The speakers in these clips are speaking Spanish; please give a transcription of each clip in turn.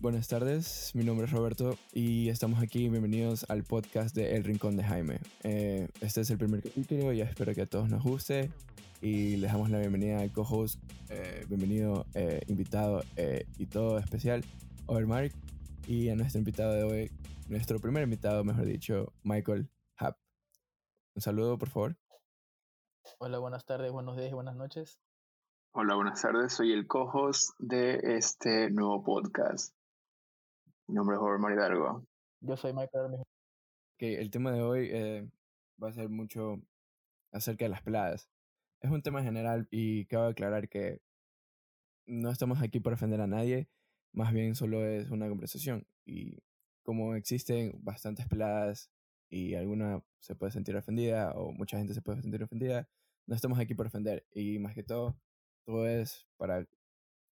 Buenas tardes, mi nombre es Roberto y estamos aquí. Bienvenidos al podcast de El Rincón de Jaime. Eh, este es el primer capítulo y espero que a todos nos guste. Y les damos la bienvenida al co-host, eh, bienvenido, eh, invitado y todo especial, Overmark. Y a nuestro invitado de hoy, nuestro primer invitado, mejor dicho, Michael Happ. Un saludo, por favor. Hola, buenas tardes, buenos días y buenas noches. Hola, buenas tardes. Soy el co-host de este nuevo podcast. Mi nombre es Jorge Hidalgo. Yo soy Michael. Que el tema de hoy eh, va a ser mucho acerca de las peladas. Es un tema general y cabe aclarar que no estamos aquí para ofender a nadie, más bien solo es una conversación. Y como existen bastantes peladas y alguna se puede sentir ofendida o mucha gente se puede sentir ofendida, no estamos aquí para ofender. Y más que todo, todo es para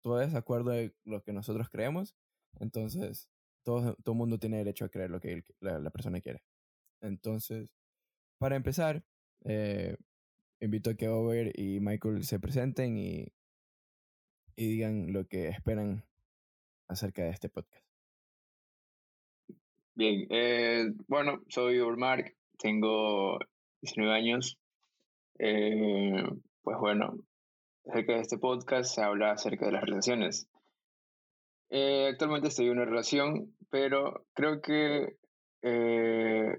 todo es de acuerdo a lo que nosotros creemos entonces todo todo mundo tiene derecho a creer lo que la, persona quiere. Entonces para empezar eh, invito a que Over y Michael se presenten y, y digan lo que esperan acerca de este podcast. Bien eh, bueno soy Mark tengo 19 años. Eh, pues bueno acerca de este podcast se habla acerca de las relaciones. Eh, actualmente estoy en una relación, pero creo que eh,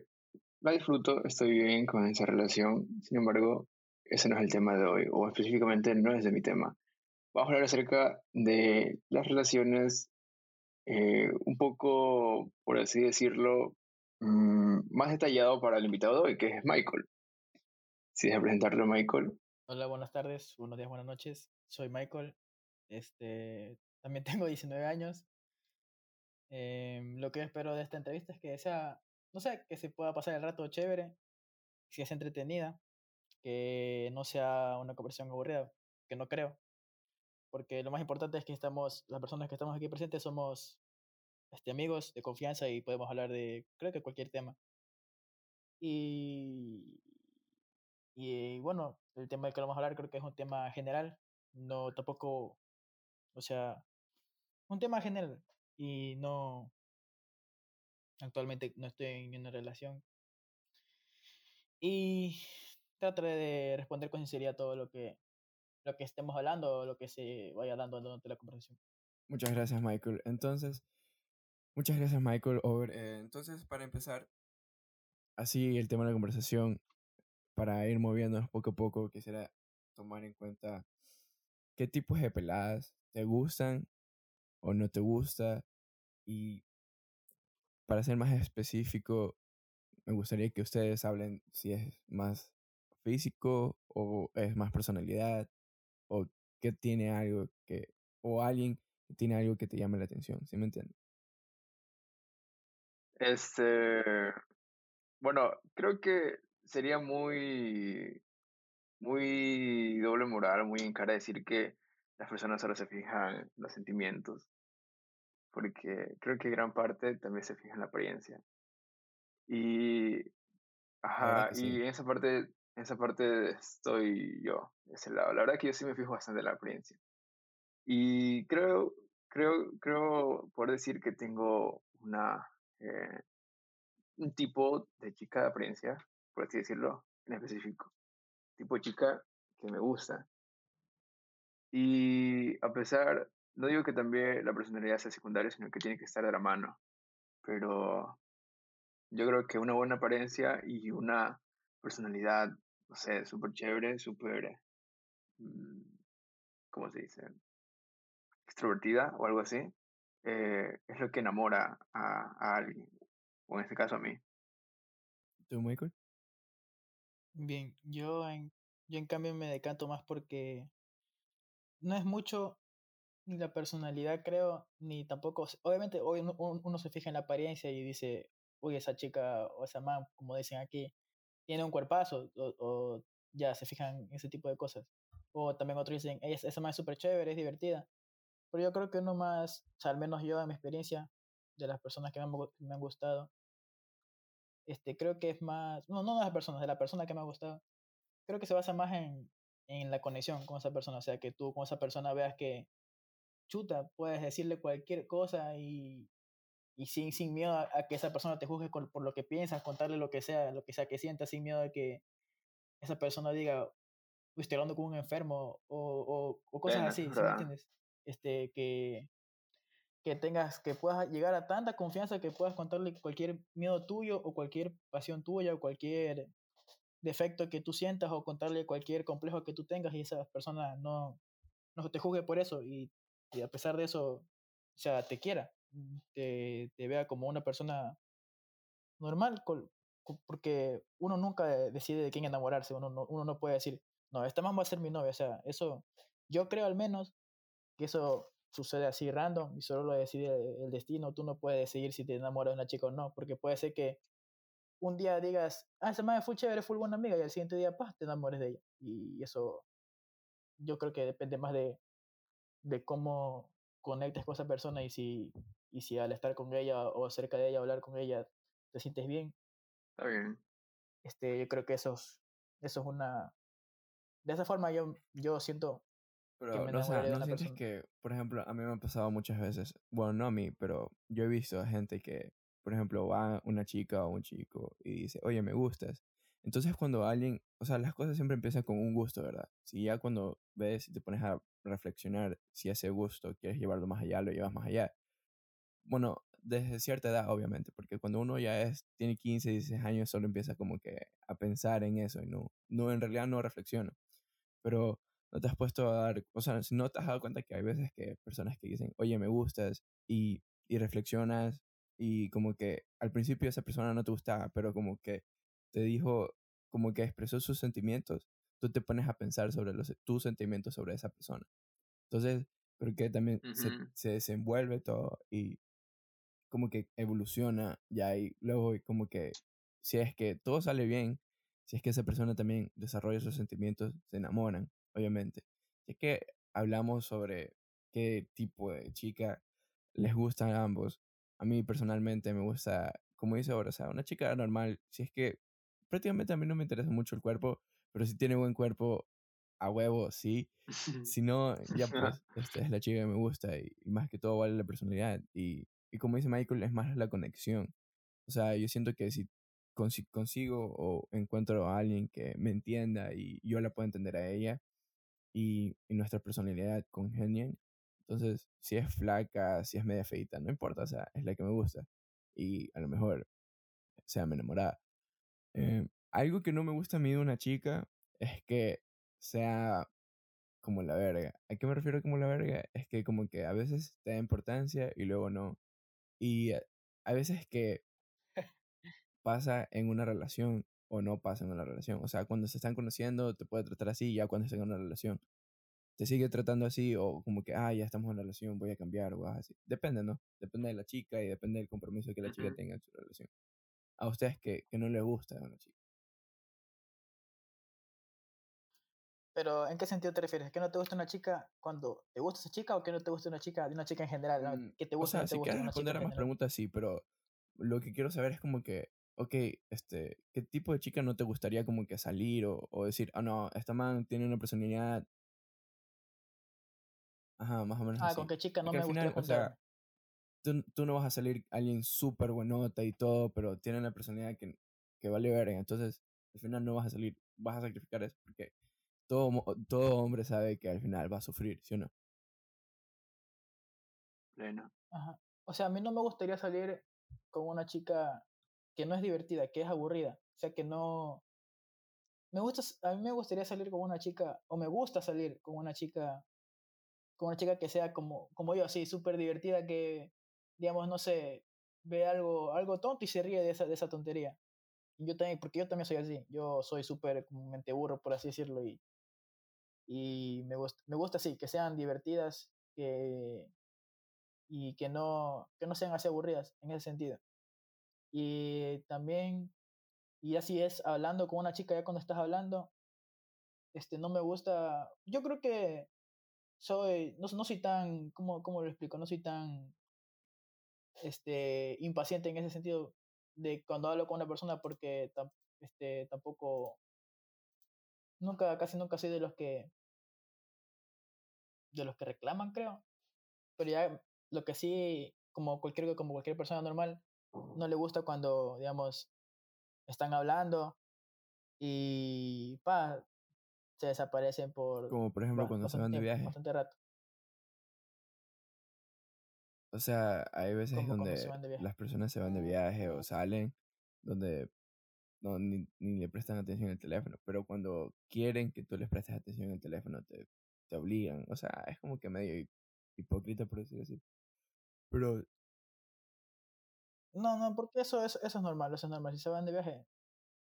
la disfruto, estoy bien con esa relación. Sin embargo, ese no es el tema de hoy, o específicamente no es de mi tema. Vamos a hablar acerca de las relaciones eh, un poco, por así decirlo, mm, más detallado para el invitado de hoy, que es Michael. Si deja presentarlo, Michael. Hola, buenas tardes, buenos días, buenas noches. Soy Michael. Este, también tengo 19 años. Em, lo que espero de esta entrevista es que sea, no sé, que se pueda pasar el rato chévere, que sea entretenida, que no sea una conversación aburrida, que no creo. Porque lo más importante es que estamos, las personas que estamos aquí presentes somos este, amigos de confianza y podemos hablar de, creo que cualquier tema. Y, y bueno, el tema del que vamos a hablar creo que es un tema general, no tampoco, o sea, un tema general y no, actualmente no estoy en una relación. Y trataré de responder con sinceridad todo lo que, lo que estemos hablando o lo que se vaya dando durante la conversación. Muchas gracias, Michael. Entonces, muchas gracias, Michael. Eh, entonces, para empezar, así el tema de la conversación, para ir moviéndonos poco a poco, quisiera tomar en cuenta qué tipos de peladas te gustan o no te gusta. Y para ser más específico, me gustaría que ustedes hablen si es más físico o es más personalidad o que tiene algo que o alguien tiene algo que te llame la atención, ¿sí me entiendes? Este, bueno, creo que sería muy, muy doble moral, muy en cara decir que las personas solo se fijan en los sentimientos, porque creo que gran parte también se fija en la apariencia. Y, ajá, y en esa parte, en esa parte estoy yo, de ese lado. La verdad que yo sí me fijo bastante en la apariencia. Y creo, creo, creo poder decir que tengo una, eh, un tipo de chica de apariencia por así decirlo, en específico. Tipo chica que me gusta. Y a pesar, no digo que también la personalidad sea secundaria, sino que tiene que estar de la mano. Pero yo creo que una buena apariencia y una personalidad, no sé, súper chévere, súper, mm, ¿cómo se dice? Extrovertida o algo así, eh, es lo que enamora a, a alguien, o en este caso a mí. ¿Tú, Michael? Bien, yo en, yo en cambio me decanto más porque no es mucho ni la personalidad, creo, ni tampoco. Obviamente, hoy uno, se fija en la apariencia y dice, uy, esa chica o esa man, como dicen aquí, tiene un cuerpazo, o, ya se fijan en ese tipo de cosas. O también otros dicen, esa man es súper chévere, es divertida. Pero yo creo que uno más, o sea, al menos yo en mi experiencia, de las personas que me han, me han gustado, este, creo que es más, no, no de las personas, de la persona que me ha gustado, creo que se basa más en, en la conexión con esa persona, o sea, que tú con esa persona veas que, chuta, puedes decirle cualquier cosa y, y sin, sin miedo a, que esa persona te juzgue por, lo que piensas, contarle lo que sea, lo que sea que sientas, sin miedo a que esa persona diga, estoy hablando con un enfermo o, o, cosas así, ¿sí me entiendes? Este, que, que tengas, que puedas llegar a tanta confianza que puedas contarle cualquier miedo tuyo o cualquier pasión tuya o cualquier defecto que tú sientas o contarle cualquier complejo que tú tengas y esa persona no, no te juzgue por eso y, a pesar de eso, o sea, te quiera, te, te vea como una persona normal, porque uno nunca decide de quién enamorarse, uno no, uno no puede decir, no, esta más va a ser mi novia, o sea, eso, yo creo al menos que eso sucede así random y solo lo decide el destino, tú no puedes decidir si te enamoras de una chica o no, porque puede ser que un día digas, ah, esa madre fue chévere, fue buena amiga, y al siguiente día, pa, te enamores de ella. Y eso, yo creo que depende más de, de cómo conectes con esa persona y si, y si al estar con ella o cerca de ella, hablar con ella, te sientes bien. Está bien. Este, yo creo que eso es, eso es una... De esa forma yo, yo siento pero no, ¿no sientes que, por ejemplo, a mí me ha pasado muchas veces, bueno, no a mí, pero yo he visto a gente que por ejemplo, va una chica o un chico y dice, oye, me gustas. Entonces cuando alguien, o sea, las cosas siempre empiezan con un gusto, ¿verdad? Si ya cuando ves y te pones a reflexionar si ese gusto quieres llevarlo más allá, lo llevas más allá. Bueno, desde cierta edad, obviamente, porque cuando uno ya es, tiene 15, 16 años, solo empieza como que a pensar en eso y no, no en realidad no reflexiona. Pero no te has puesto a dar, o sea, no te has dado cuenta que hay veces que personas que dicen, oye, me gustas, y, y reflexionas y como que al principio esa persona no te gustaba, pero como que te dijo, como que expresó sus sentimientos, tú te pones a pensar sobre los, tus sentimientos sobre esa persona. Entonces, porque también se, se, desenvuelve todo y como que evoluciona ya y luego como que si es que todo sale bien, si es que esa persona también desarrolla sus sentimientos, se enamoran, obviamente. Si es que hablamos sobre qué tipo de chica les gustan a ambos, a mí personalmente me gusta, como dice ahora, o sea, una chica normal, si es que prácticamente a mí no me interesa mucho el cuerpo, pero si tiene buen cuerpo, a huevo, sí. Si no, ya pues, esta es la chica que me gusta y, más que todo vale la personalidad. Y, y, como dice Michael, es más la conexión. O sea, yo siento que si consigo o encuentro a alguien que me entienda y yo la puedo entender a ella y, y nuestra personalidad congenian, entonces, si es flaca, si es media feita, no importa, o sea, es la que me gusta. Y a lo mejor sea me enamorada. Eh, algo que no me gusta a mí de una chica es que sea como la verga. ¿A qué me refiero como la verga? Es que como que a veces te da importancia y luego no. Y a veces que pasa en una relación o no pasa en una relación. O sea, cuando se están conociendo te puede tratar así, ya cuando están en una relación te sigue tratando así o como que, ah, ya estamos en una relación, voy a cambiar o así. Depende, ¿no? Depende de la chica y depende del compromiso que la chica tenga en su relación. A ustedes que, que no les gusta a una chica. Pero, ¿en qué sentido te refieres? ¿Que no te gusta una chica cuando te gusta esa chica o que no te gusta una chica de una chica en general? Mm, ¿Que te gusta o sea, si quieres responder a más preguntas, sí, pero lo que quiero saber es como que, ok, este, ¿qué tipo de chica no te gustaría como que salir o, o decir, ah, no, esta man tiene una personalidad Ajá, más o menos. Ah, con qué chica no me gusta o sea, tú, tú, no vas a salir alguien súper buenota y todo, pero tiene una personalidad que, que vale ver. Entonces, al final no vas a salir, vas a sacrificar eso, porque todo, todo hombre sabe que al final va a sufrir, ¿sí o no? Pleno. Ajá. O sea, a mí no me gustaría salir con una chica que no es divertida, que es aburrida. O sea, que no... Me gusta, a mí me gustaría salir con una chica, o me gusta salir con una chica con una chica que sea como, como yo, así, súper divertida, que, digamos, no sé, ve algo, algo tonto y se ríe de esa, de esa tontería. Y yo también, porque yo también soy así, yo soy súper mente burro, por así decirlo, y, y me, gusta, me gusta así, que sean divertidas que, y que no, que no sean así aburridas en ese sentido. Y también, y así es, hablando con una chica ya cuando estás hablando, este, no me gusta, yo creo que soy, no, no soy tan, ¿cómo, ¿cómo lo explico? No soy tan este, impaciente en ese sentido de cuando hablo con una persona porque este, tampoco, nunca, casi nunca soy de los que, de los que reclaman, creo. Pero ya lo que sí, como cualquier, como cualquier persona normal, no le gusta cuando, digamos, están hablando y pa, se desaparecen por, Como por ejemplo cuando se van de viaje. bastante rato. O sea, hay veces Como donde las personas se van de viaje o salen donde no, ni, ni le prestan atención al teléfono, pero cuando quieren que tú les prestes atención al teléfono te, te obligan. O sea, es como que medio hip- hipócrita por decirlo así. Pero No, no, porque eso, eso, eso es normal, eso es normal. Si se van de viaje,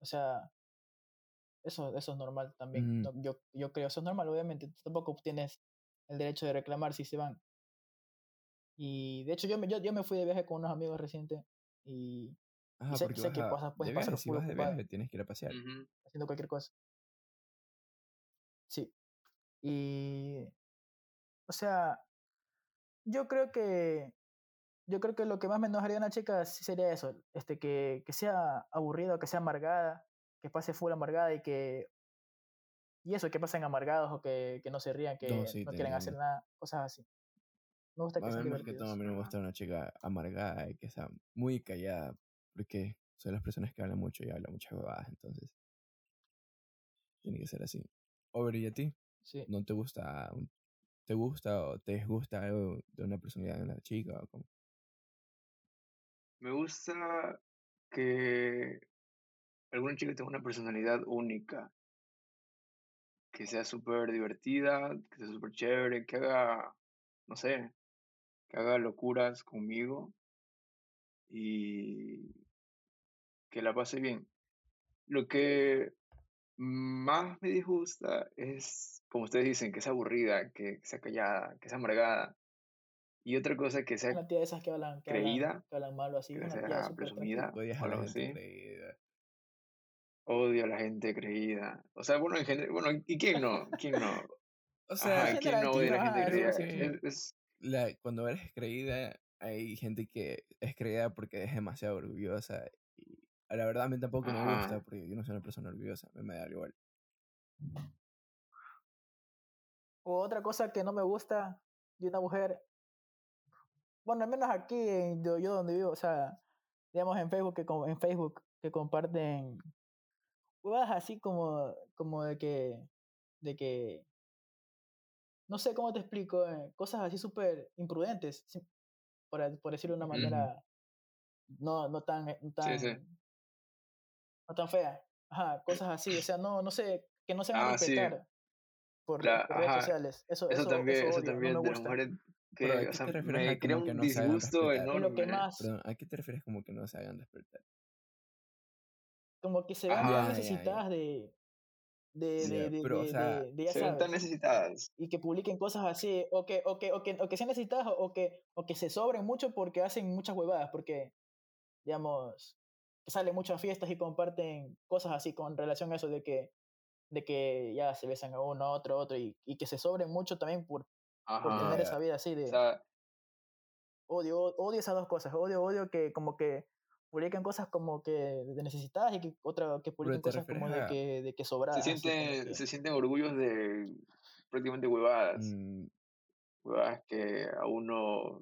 o sea, eso, eso es normal también. Ujú. No, yo, yo creo, eso es normal, obviamente. Tú tampoco tienes el derecho de reclamar si se van. Y de hecho, yo me, yo, yo me fui de viaje con unos amigos recientes y, y Ajá, sé, sé que pasas, puedes de pasar viaje, si vas de viaje tienes que ir a pasear. Ujú. haciendo cualquier cosa. Sí. Y, o sea, yo creo que, yo creo que lo que más me enojaría a una chica sí sería eso, este, que, que sea aburrido, que sea amargada, que pase full amargada y que, y eso, que pasen amargados o que, que no se rían, que No, sí, no quieren hacer nada, cosas así. Me gusta que A sean mí más que todo, a mí me gusta una chica amargada y que sea muy callada, porque son las personas que hablan mucho y hablan muchas huevadas, entonces tiene que ser así. Over, ¿y a ti? Sí. ¿No te gusta, te gusta o te disgusta algo de una personalidad de una chica? O cómo? Me gusta que alguna chica tenga una personalidad única, que sea súper divertida, que sea súper chévere, que haga, no sé, que haga locuras conmigo y que la pase bien. Lo que más me disgusta es, como ustedes dicen, que sea aburrida, que sea callada, que sea amargada. Y otra cosa que sea Una tía de esas que hablan, que hablan, creída, que hablan malo así, que una sea presumida o algo así. creída. Odio a la gente creída. O sea, bueno, en general, bueno, ¿y quién no? ¿Quién no? O sea, Ajá, ¿quién no ¿quién odia a la gente creída? sí, sí. Es, es- la, cuando eres creída, hay gente que es creída porque es demasiado orgullosa. Y la verdad, a mí tampoco me gusta porque yo no soy una persona orgullosa, me, me da igual. O otra cosa que no me gusta de una mujer, bueno, al menos aquí, en yo, yo donde vivo, o sea, digamos en Facebook, que, en Facebook, que comparten huevadas así como, como de que, de que, no sé cómo te explico, eh, cosas así súper imprudentes, sí, por, a- por decirlo de una manera no, no tan, eh, no Sí, sí. tan, no tan fea. Ajá, cosas así, o sea, no, no sé, que no se van a Ah, sí. respetar por, Cla- por redes sociales. Eso, Eso eso, también, eso eso odio, no también me gusta. ¿a que, qué o sea, te refieres a me crea como que un no disgusto? Y lo que enorme. más, Perdón, ¿a qué te refieres como que no se hagan despertar? Como que se Ajá. tan necesitadas de, de, o Se ven tan necesitadas. y que publiquen cosas así, o que, o que, o que, o que sean necesitadas, o que, o que se sobren mucho porque hacen muchas huevadas, porque, digamos, que salen muchas fiestas y comparten cosas así con relación a eso de que, de que ya se besan a uno, a otro, a otro, y, y que se sobren mucho también por, por Ajá. tener Ya. esa vida así O de sea, odio, odio esas dos cosas, odio, odio que como que publiquen cosas como que de necesitadas y que otra que publiquen te cosas como de que, de que se sobradas, sienten, que, se sienten orgullos de prácticamente huevadas. mm, Huevadas que a uno,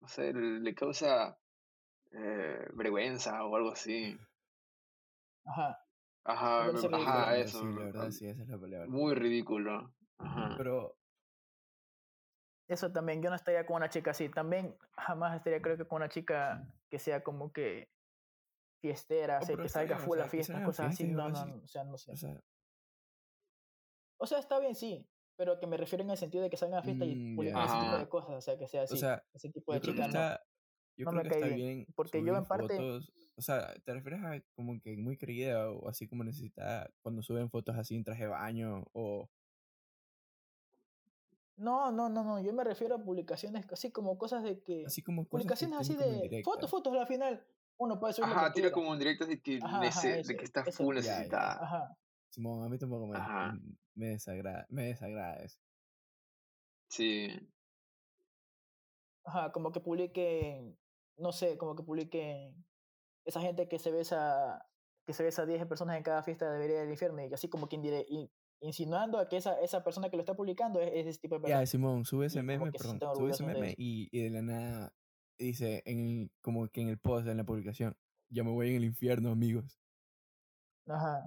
no sé, le causa eh, vergüenza o algo así. ajá, Ajá, ajá, ridículo, eso. sí, la verdad, sí, esa es la palabra. Muy ridículo. Ajá. Pero, eso también, yo no estaría con una chica así, también jamás estaría creo que con una chica que sea como que fiestera, Oh, así, que salga bien, o full sea, a fiestas, cosas así, fiestas y no, no, así. no, o sea, no sé. o sea, O sea, está bien, sí, pero que me refiero en el sentido de que salgan a fiesta y Mm, publiquen ese tipo de cosas, o sea, que sea o así, sea, ese tipo de yo creo que chica no. está, yo no creo me que está bien, bien porque yo en parte- fotos, o sea, ¿te refieres a como que muy querida o así como necesitada cuando suben fotos así en traje de baño o No, no, no, no, yo me refiero a publicaciones así como cosas de que... así como cosas publicaciones así de fotos, fotos, al final uno puede subir Ajá, tira como indirectas de que, Ajá, nece- ajá, de que está full Ya, ya, ya. necesitada. Ajá, Simón, a mí tampoco me, Ajá. me desagrada, me desagrada eso. Sí. ajá, como que publiquen, no sé, como que publiquen esa gente que se besa, que se besa a 10 personas en cada fiesta debería del infierno y así como que indire- y insinuando a que esa, esa persona que lo está publicando es, es ese tipo de persona. Ya, Simón, sube ese meme, perdón, sube ese meme y, y de la nada dice, en el, como que en el post, en la publicación, ya me voy en el infierno, amigos. Ajá.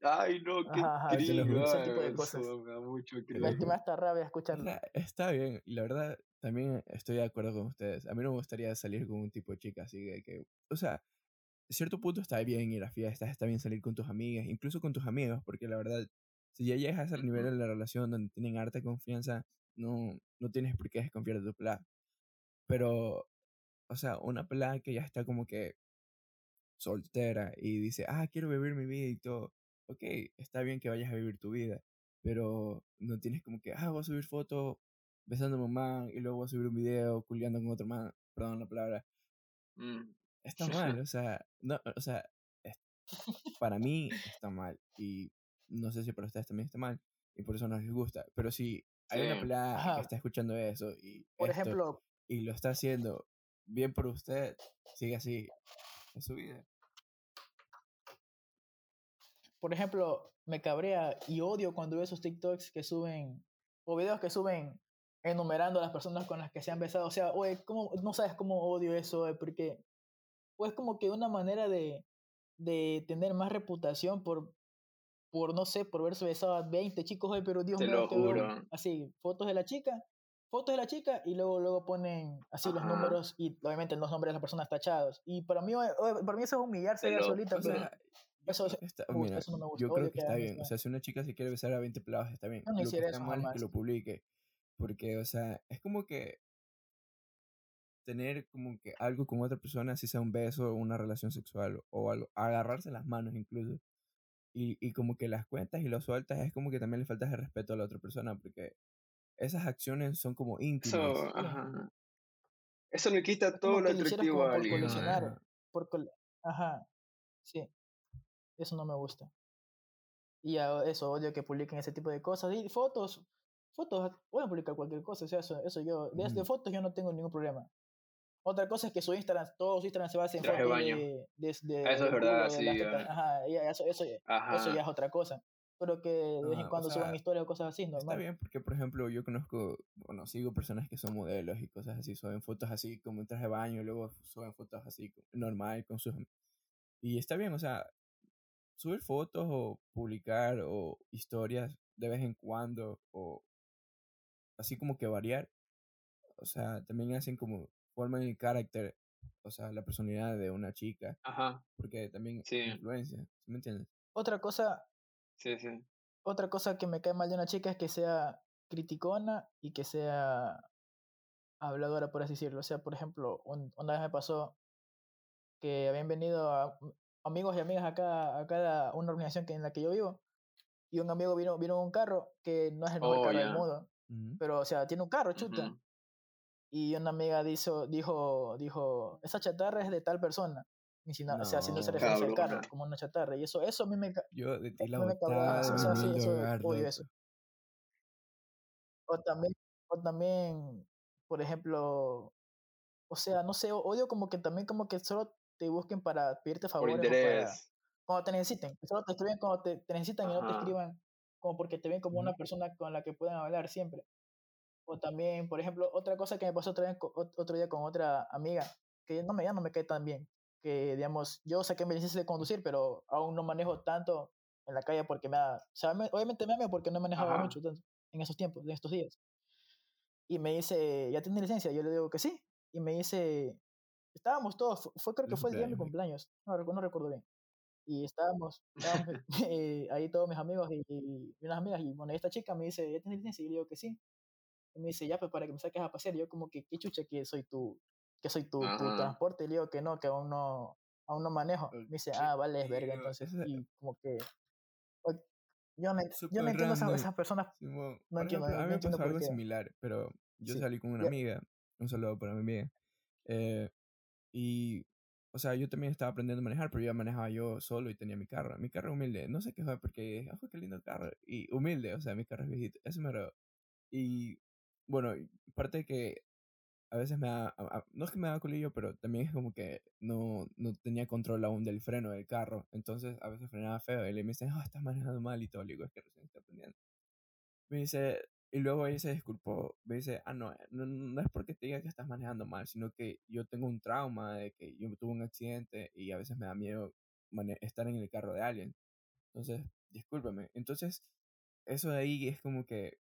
Ay, no, qué Ajá, ajá, sí, triste. ese tipo de Eso cosas. me da mucho rabia O escucharlo. sea, está bien, y la verdad, también estoy de acuerdo con ustedes. A mí no me gustaría salir con un tipo de chica así de que, o sea, a cierto punto está bien ir a fiestas, está bien salir con tus amigas, incluso con tus amigos, porque la verdad, si ya llegas a ese nivel de la relación donde tienen harta confianza, no, no tienes por qué desconfiar de tu pelada. Pero, o sea, una pelada que ya está como que soltera y dice, ah, quiero vivir mi vida y todo. Ok, está bien que vayas a vivir tu vida, pero no tienes como que, ah, voy a subir foto besando a man y luego voy a subir un video culiando con otro man, perdón la palabra. Mm. Está mal, o sea, no, o sea, para mí está mal y no sé si para ustedes también está mal y por eso no les gusta, pero si hay una pelada que está escuchando eso y Por esto, ejemplo, y lo está haciendo bien por usted, sigue así, es su vida. por ejemplo, me cabrea y odio cuando veo esos TikToks que suben o videos que suben enumerando a las personas con las que se han besado. O sea, oye, ¿cómo, no sabes cómo odio eso, oye, porque o es como que una manera de, de tener más reputación por, por, no sé, por verse besado a 20 chicos, oye, pero Dios Te mío, lo que veo juro. así, fotos de la chica, fotos de la chica y luego, luego ponen así los números y obviamente los nombres de las personas tachados. Y para mí, para mí eso es humillarse ella solita, O pero sea, eso- está- gusta, mira, eso no me gusta, yo creo que que está bien. eso. O sea, si una chica se quiere besar a 20 pelados, está bien. Yo no Lo que hiciera está eso mal es que lo publique. Porque, o sea, es como que tener como que algo con otra persona, si sea un beso, una relación sexual o algo, agarrarse las manos incluso. Y, y como que las cuentas y lo sueltas, es como que también le faltas de respeto a la otra persona, porque esas acciones son como íntimas. Eso, ajá. Eso le quita todo lo atractivo a por alguien. coleccionar. Ajá. Por col- Ajá, sí, eso no me gusta. Y a- eso, odio que publiquen ese tipo de cosas. Y fotos, fotos, pueden publicar cualquier cosa, o sea, eso, eso yo, desde fotos yo no tengo ningún problema. Otra cosa es que su Instagram, todo su Instagram se basa en fotos de, de, de- Eso es verdad, sí, ah. Ajá, eso, eso, eso ya es otra cosa. Pero que de vez en o cuando suban historias o cosas así, Está normal. bien porque, por ejemplo, yo conozco, bueno, sigo personas que son modelos y cosas así, suben fotos así como en traje de baño, y luego suben fotos así normal con sus... Y está bien, o sea, subir fotos o publicar o historias de vez en cuando o así como que variar, o sea, también hacen como, forman el carácter, o sea, la personalidad de una chica, Ajá. porque también Sí. influencia, ¿sí me entiendes? Otra cosa, Sí, sí. otra cosa que me cae mal de una chica es que sea criticona y que sea habladora, por así decirlo. O sea, por ejemplo, un- una vez me pasó que habían venido a- amigos y amigas acá, acá a una organización que, en la que yo vivo y un amigo vino, vino en un carro que no es el mejor Oh, carro del mundo, pero o sea, tiene un carro, chuta. Y una amiga dijo, dijo, dijo, esa chatarra es de tal persona. Y si no- O sea, haciéndose No. referencia al carro como una chatarra. Y eso, eso a mí me, Yo de ti la me o sea, sí, eso, odio eso. O también, o también, por ejemplo, o sea, no sé, odio como que también como que solo te busquen para pedirte Por favores para cuando te necesiten. Solo te escriben cuando te, te necesitan y no te escriban como porque te ven como una persona con la que pueden hablar siempre. O también, por ejemplo, otra cosa que me pasó otra vez, co- ot- otro día con otra amiga, que no me, ya no me cae tan bien, que digamos, yo saqué mi licencia de conducir, pero aún no manejo tanto en la calle porque me da, o sea, me- obviamente me da porque no he manejado Ajá. mucho tanto en esos tiempos, en estos días. Y me dice, ¿ya tienes licencia? Yo le digo que sí. Y me dice, estábamos todos, fu- fue, creo que fue el día de mi cumpleaños, no, no recuerdo bien. Y estábamos, estábamos eh, ahí todos mis amigos y, y unas amigas. Y bueno, esta chica me dice, ¿ya tienes licencia? Y yo le digo que sí. Y me dice, ya, pues para que me saques a pasear. Y yo como que, qué chucha que soy tu, que soy tu, tu transporte. Y le digo que no, que aún no, aún no manejo. Me dice, ah, vale, es verga. Entonces, y como que, yo no, yo no entiendo esas, random. esas personas. Simón, No por entiendo, ejemplo, a no mí me entiendo pasó algo similar, pero yo Sí, salí con una amiga, un saludo para mi amiga, eh, y, o sea, yo también estaba aprendiendo a manejar, pero ya manejaba yo solo y tenía mi carro, mi carro humilde, no sé qué fue, porque, ojo, qué lindo carro, y humilde, o sea, mi carro es viejito, eso me agradó. Y, bueno, parte que a veces me da, no es que me da colillo, pero también es como que no, no tenía control aún del freno del carro. Entonces a veces frenaba feo y le me dicen, ah, estás manejando mal y todo. Le digo, es que recién estoy aprendiendo. Me dice, y luego ella se disculpó. Me dice, ah, no, no, no es porque te diga que estás manejando mal, sino que yo tengo un trauma de que yo tuve un accidente y a veces me da miedo estar en el carro de alguien. Entonces, discúlpame. Entonces, eso de ahí es como que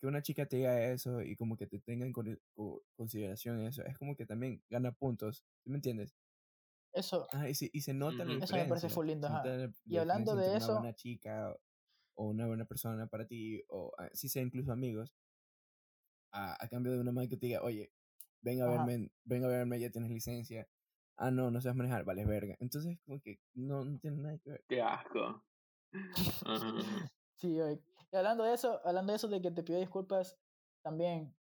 que una chica te diga eso y como que te tenga en con- co- consideración eso, es como que también gana puntos, ¿sí me entiendes? Eso, Ah, y, se, y se nota la Ujú. Eso me parece full lindo, ajá. la- Y la hablando de eso- una buena chica o, una buena persona para ti, o ah, si sea incluso amigos, a, a cambio de una madre que te diga, oye, ven a Ajá. verme, ven a verme, ya tienes licencia. Ah, no, no sabes manejar, vales verga. Entonces, como que no, no tiene nada que ver. Qué asco. Sí, oye. Y hablando de eso, hablando de eso de que te pido disculpas, también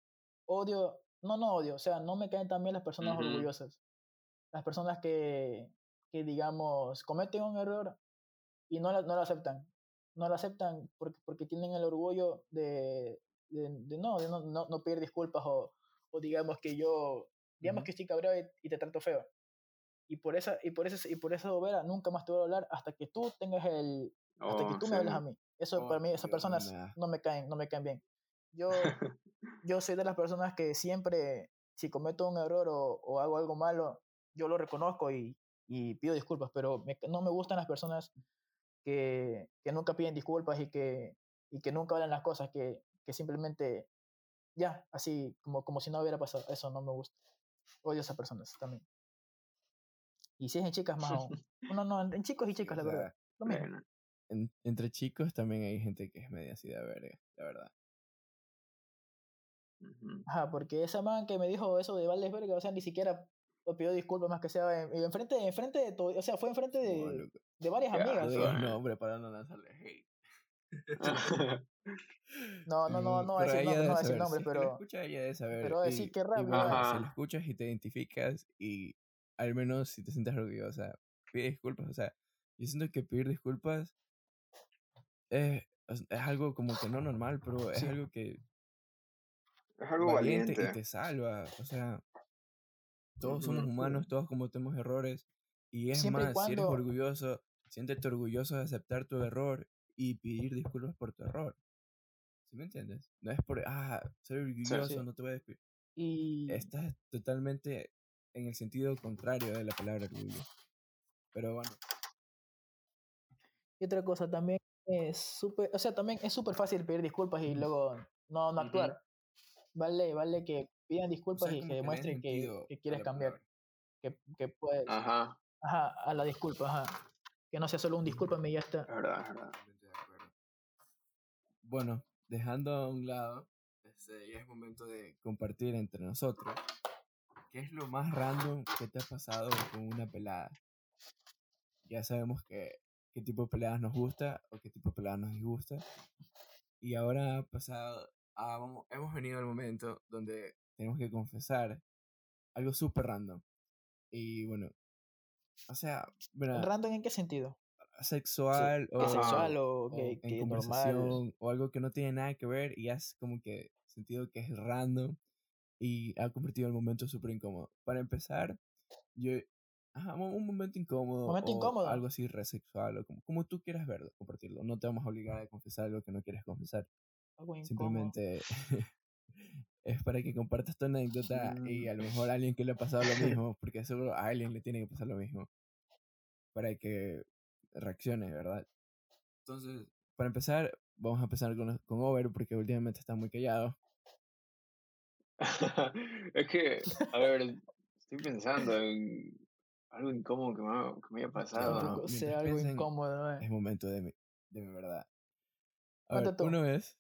odio, no, no odio, o sea, no me caen también las personas Ujú. orgullosas. Las personas que, que, digamos, cometen un error y no, la- no lo aceptan. No lo aceptan porque, porque tienen el orgullo de, de, de no, de no, no, no pedir disculpas o, o digamos que yo, digamos Ujú. que estoy cabreado y, y te trato feo. Y por esa, y por esa, y por esa bobera nunca más te voy a hablar hasta que tú tengas el, hasta que Oh, tú sí. me hables a mí. Eso Oh, para mí, esas personas no me caen, no me caen bien. Yo, yo soy de las personas que siempre, si cometo un error o, o hago algo malo, yo lo reconozco y, y pido disculpas, pero me- no me gustan las personas que, que nunca piden disculpas y que, y que nunca hablan las cosas, que, que simplemente, ya, así, como, como si no hubiera pasado. Eso no me gusta. Odio a esas personas también. Y si es en chicas más aún. No, no, en chicos y chicas, la verdad. Lo mismo. En- entre chicos también hay gente que es media así de verga, la verdad. Ajá, porque esa man que me dijo eso de Valdes Verga, o sea, ni siquiera pidió disculpas más que sea en, enfrente, enfrente de todo, o sea, fue enfrente No, de, de varias no amigas. asco. digas nombre para no lanzarle hate. No, no, no, no voy a pero decir nombre, no a decir nombre, si pero escucha ella debe saber. pero decir y, qué bueno, si lo escuchas y te identificas y al menos si te sientes orgullosa, pide disculpas. O sea, yo siento que pedir disculpas es, es algo como que no normal, pero es Sí. algo que Es algo valiente y valiente. te salva. O sea, todos somos humanos, todos cometemos errores. Y es Siempre y más, si eres orgulloso, siéntete orgulloso de aceptar tu error y pedir disculpas por tu error. ¿Sí me entiendes? No es por, ah, soy orgulloso, Sí. no te voy a despedir. Y Estás totalmente en el sentido contrario de la palabra orgullo. Pero bueno, Y otra cosa también es súper, o sea, también es súper fácil pedir disculpas y luego no, no actuar. Vale, vale que pidan disculpas sea, y que demuestren que, que quieres cambiar, que, que puedes, Ajá, ajá, a la disculpa, ajá. Que no sea solo un discúlpame y ya está. es verdad, verdad. Bueno, dejando a un lado, este, ya es momento de compartir entre nosotros. ¿Qué es lo más random que te ha pasado con una pelada? Ya sabemos que, qué tipo de peladas nos gusta o qué tipo de peladas nos disgusta. Y ahora pasado, ah, vamos- hemos venido al momento donde tenemos que confesar algo súper random. Y bueno, o sea, mira, ¿Random en qué sentido? sexual ¿Que o, sexual o o que, en que normal? conversación o algo que no tiene nada que ver y has como que sentido que es random y ha convertido el momento súper incómodo. Para empezar, yo... Ajá, un un momento incómodo. Momento o incómodo. Algo así re sexual o como, como tú quieras verlo, compartirlo. No te vamos a obligar a confesar algo que no quieres confesar. Algo. Simplemente es para que compartas tu anécdota y a lo mejor a alguien que le ha pasado lo mismo, porque seguro a alguien le tiene que pasar lo mismo, para que reaccione, ¿verdad? Entonces, para empezar, vamos a empezar con, con Over, porque últimamente está muy callado. es que, a ver, estoy pensando en algo incómodo que me, que me haya pasado. no, mientras sea algo incómodo. eh. Es momento de mi, de mi verdad. A ver, una vez,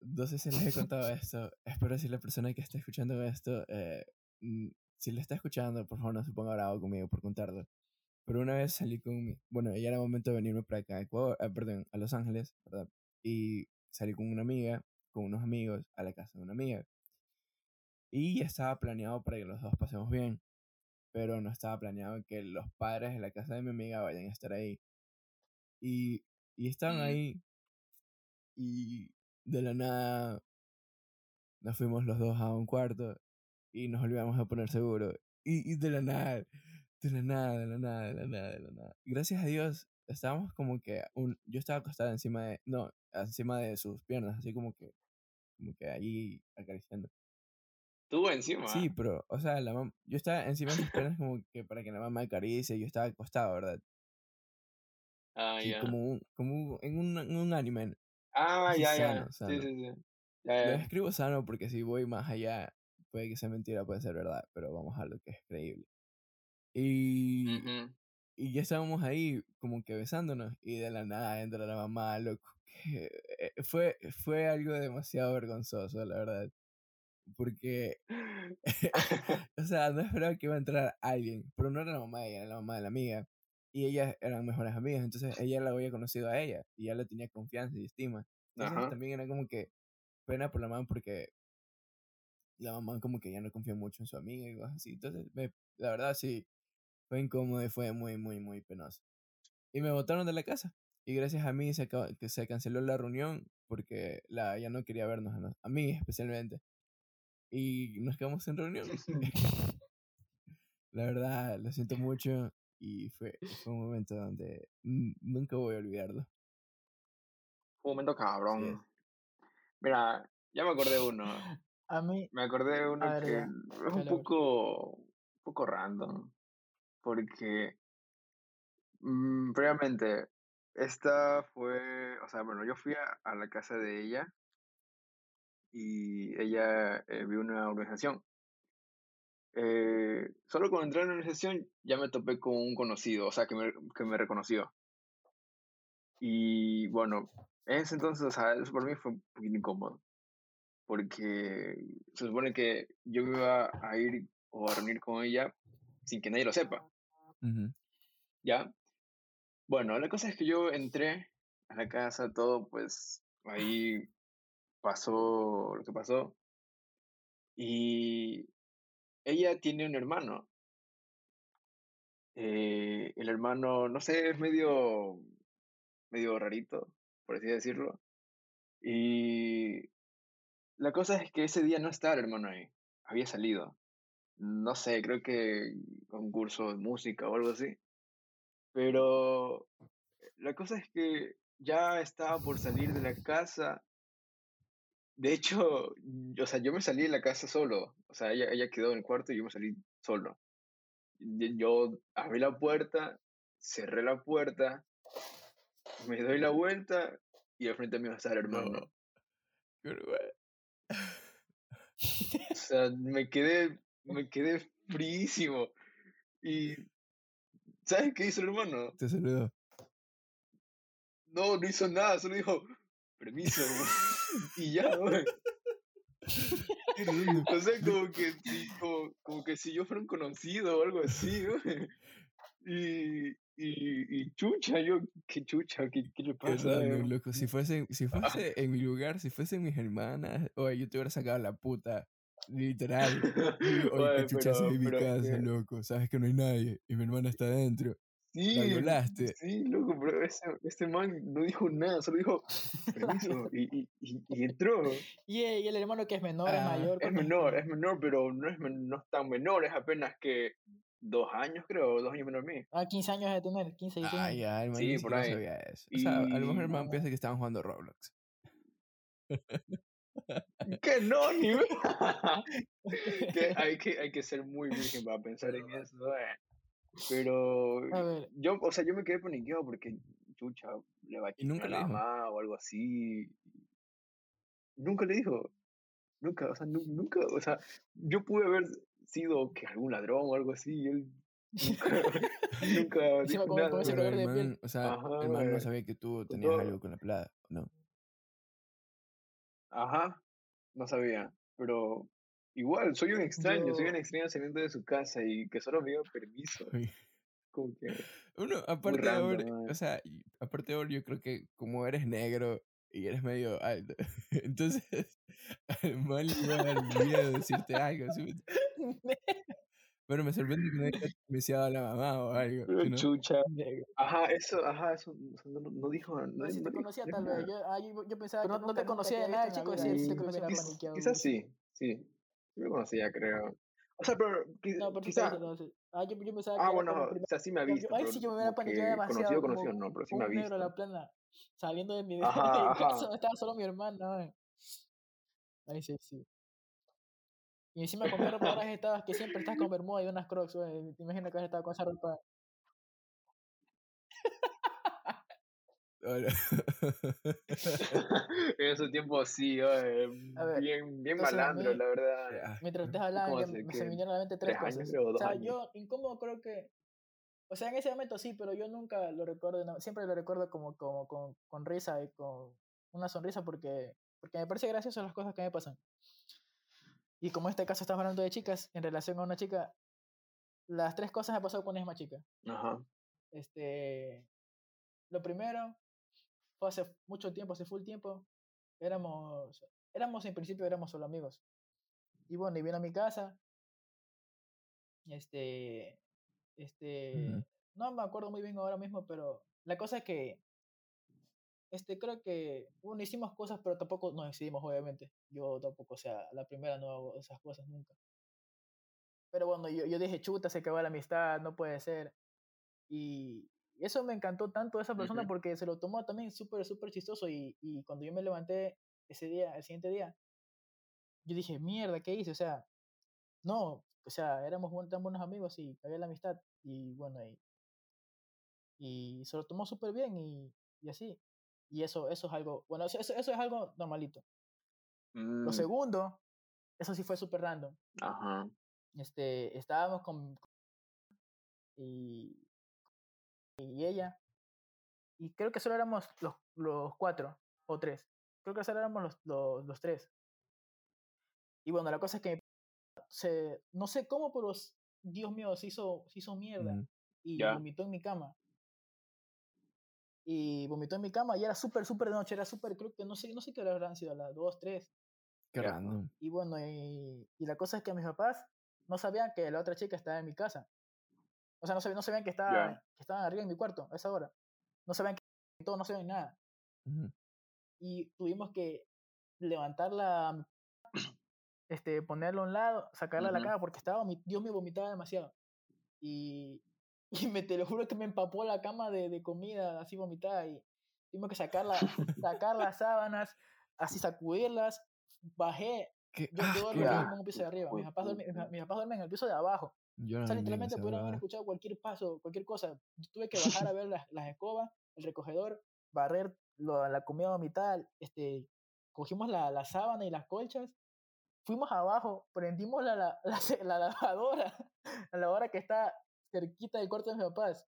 no sé si les he contado esto, espero si la persona que está escuchando esto, eh, si le está escuchando, por favor no se ponga bravo conmigo por contarlo. Pero una vez salí con mi, bueno, ya era momento de venirme para acá, a Ecuador, ah, perdón, a Los Ángeles, ¿verdad? Y salí con una amiga, con unos amigos, a la casa de una amiga. Y estaba planeado para que los dos pasemos bien, pero no estaba planeado que los padres de la casa de mi amiga vayan a estar ahí. Y, y estaban Mm. ahí y de la nada nos fuimos los dos a un cuarto y nos olvidamos a poner seguro. Y, y de la nada, de la nada, de la nada, de la nada, de la nada. Gracias a Dios, estábamos como que, un, yo estaba acostada encima de, no, encima de sus piernas, así como que, como que ahí acariciando. Tú encima. Sí, pero, o sea, la mam- yo estaba encima de sus piernas como que para que la mamá acaricie, yo estaba acostado, ¿verdad? Ah, Sí, ya. como, un, como en, un, en un anime. Ah, así ya, ya. sano, Sí, sano. sí, sí. Ya, Lo ya. escribo sano porque si voy más allá, puede que sea mentira, puede ser verdad, pero vamos a lo que es creíble. Y, y ya estábamos ahí como que besándonos y de la nada entra la mamá, loco. que, eh, fue, fue algo demasiado vergonzoso, la verdad. Porque, o sea, no esperaba que iba a entrar alguien, pero no era la mamá de ella, era la mamá de la amiga. Y ellas eran mejores amigas, entonces ella la había conocido a ella y ya le tenía confianza y estima. Entonces Ajá. también era como que pena por la mamá porque la mamá como que ya no confía mucho en su amiga y cosas así. Entonces, me- la verdad sí, fue incómodo y fue muy, muy, muy penoso. Y me botaron de la casa. Y gracias a mí se, acaba- que se canceló la reunión porque la, ya no quería vernos a, a mí especialmente. Y nos quedamos sin reunión. la verdad, lo siento mucho y fue, fue un momento donde nunca voy a olvidarlo. Fue un momento cabrón. Mira, ya me acordé de uno. A mí, Me acordé de uno ver, que es un poco, un poco random. Porque mm, previamente, esta fue, o sea, bueno, yo fui a, a la casa de ella y ella eh, vio una organización. Eh, solo cuando entré en la organización ya me topé con un conocido, o sea, que me, que me reconoció. Y bueno, en ese entonces, o sea, eso para mí fue un poquito incómodo. Porque se supone que yo me iba a ir o a reunir con ella sin que nadie lo sepa, Ujú. ¿ya? Bueno, la cosa es que yo entré a la casa, todo, pues ahí pasó lo que pasó. Y ella tiene un hermano. Eh, el hermano, no sé, es medio, medio rarito, por así decirlo. Y la cosa es que ese día no estaba el hermano ahí, había salido. No sé, creo que a un curso de música o algo así. Pero la cosa es que ya estaba por salir de la casa. De hecho, o sea, yo me salí de la casa solo. O sea, ella, ella quedó en el cuarto y yo me salí solo. Yo abrí la puerta, cerré la puerta, me doy la vuelta y al frente mío está el hermano. No. O sea, me quedé, me quedé fríísimo. Y, ¿sabes qué hizo el hermano? Te saludo. No, no hizo nada, solo dijo, permiso. y ya, güey. O sea, como que, si, como, como que si yo fuera un conocido o algo así, güey. Y, y, y chucha, yo, qué chucha, qué, qué le pasa. loco. Si fuese, si fuese en mi lugar, si fuesen mis hermanas, oye, yo te hubiera sacado la puta. Literal. Oye, Oye, qué chucha pero- mi pero casa, loco. Sabes que no hay nadie y mi hermana está adentro. Sí, violaste. sí, loco, pero ese, este man no dijo nada, solo dijo permiso y, y, y, y entró. y, el- y el hermano que es menor, es Ah, mayor. Es ¿cuántos- menor, es menor, pero no es, no es tan menor, es apenas que dos años, creo, dos años menor que mí. Ah, 15 años de tener, 15, 16 Ah, años. ya, el man Sí, por ahí. sabía eso. O sea, a lo mejor el man piensa que estaban jugando Roblox. Que no, ni que hay que hay que ser muy virgen para pensar en eso. eh. Pero A ver. yo, o sea, yo me quedé paniqueado porque chucha, le va a chismear a la mamá o algo así. Nunca le dijo. Nunca, o sea, nu- nunca, o sea, yo pude haber sido que algún ladrón o algo así, y él nunca, nunca con nada. Pero el de piel. man, o sea, Ajá, el man no güey. sabía que tú tenías todo. algo con la plata, ¿no? Ajá, no sabía, pero igual, soy un extraño, soy Yo- un extraño saliendo de su casa y que solo me dio permiso. Como que, Uno, aparte de random, ahora, man. o sea, aparte de ahora, yo creo que como eres negro y eres medio alto, entonces al man le iba a dar miedo decirte algo. ¿sí? Pero me sorprende que no haya iniciado a la mamá o algo. pero ¿sí, no? chucha. Negro. Ajá, eso, ajá, eso o sea, no, no dijo, no, No, si no te conocía no tal vez. Yo, ah, yo, yo pensaba Pero que no no te conocía conocía de de nada, chico, sí te paniqueado. Quizás sí, sí. Sí me conocía, creo. O sea, pero No, por quizá... supuesto, no, sí. Ah, yo, yo pensaba Ah, que bueno, o sea, sí me ha Yo- visto, yo- pero sí yo me hubiera paniqueado que demasiado. conocido, conocido, no, pero sí me ha un negro visto. la plana saliendo de mi, de casa estaba solo mi hermana. eh. Ahí sí, sí. Y encima con ropa estabas, que siempre estás con bermuda y unas crocs, güey. Te imaginas que has estado con esa ropa. en ese tiempo sí, oye, ver, bien, bien malandro, mí- la verdad. Ya. Mientras ustedes hablaban, ¿Cómo ya hace me- se me vinieron a la mente tres, tres cosas. o dos sea, años? yo incómodo creo que... O sea, en ese momento sí, pero yo nunca lo recuerdo, no, siempre lo recuerdo como, como con, con risa y con una sonrisa porque, porque me parece gracioso las cosas que me pasan. Y como en este caso estamos hablando de chicas, en relación a una chica, las tres cosas me han pasado con una misma chica. Ajá. Este, lo primero fue hace mucho tiempo, hace full tiempo. Éramos, éramos en principio éramos solo amigos. Y bueno, y vino a mi casa. Este, este, Ujú. no me acuerdo muy bien ahora mismo, pero la cosa es que, este, creo que, bueno, hicimos cosas, pero tampoco nos decidimos, obviamente. Yo tampoco, o sea, la primera no hago esas cosas nunca. Pero bueno, yo, yo dije, chuta, se acabó la amistad, no puede ser. Y eso me encantó tanto de esa persona porque se lo tomó también súper, súper chistoso. Y, y cuando yo me levanté ese día, el siguiente día, yo dije, mierda, ¿qué hice? O sea, no, o sea, éramos buen- tan buenos amigos y había la amistad. Y bueno, y, y se lo tomó súper bien y, y así. Y eso, eso es algo, bueno, eso, eso, eso es algo normalito. Lo Mm, segundo, eso sí fue súper random. Ajá. Este, estábamos con, y, y ella, y creo que solo éramos los, los cuatro o tres. Creo que solo éramos los, los, los tres. Y bueno, la cosa es que se, no sé cómo, pero Dios mío, se hizo, se hizo mierda y vomitó en mi cama. Y vomitó en mi cama y era súper, súper de noche, era súper, creo que no sé, no sé qué hora habrán sido, las dos, tres. Qué Ya. random. Y bueno, y, y la cosa es que mis papás no sabían que la otra chica estaba en mi casa. O sea, no sabían, no sabían que, estaba, que estaban arriba en mi cuarto a esa hora. No sabían que todo, no sabían nada. Y tuvimos que levantarla, este, ponerla a un lado, sacarla de la Ujú. cama porque estaba, Dios me vomitaba demasiado. Y, y me, te lo juro que me empapó la cama de, de comida así vomitada y tuvimos que sacarla, sacar las sábanas, así sacudirlas, bajé, Qué, yo, yo en un piso de arriba. Mis papás, duermen, mis, Puta. mis papás duermen en el piso de abajo. Yo O no sea, dormí en literalmente pudieron haber escuchado cualquier paso, cualquier cosa. Yo tuve que bajar a ver las, las escobas, el recogedor, barrer lo- la comida vomitada. Este, cogimos la, la sábana y las colchas. Fuimos abajo, prendimos la, la, la, la lavadora, la lavadora que está cerquita del cuarto de mis papás,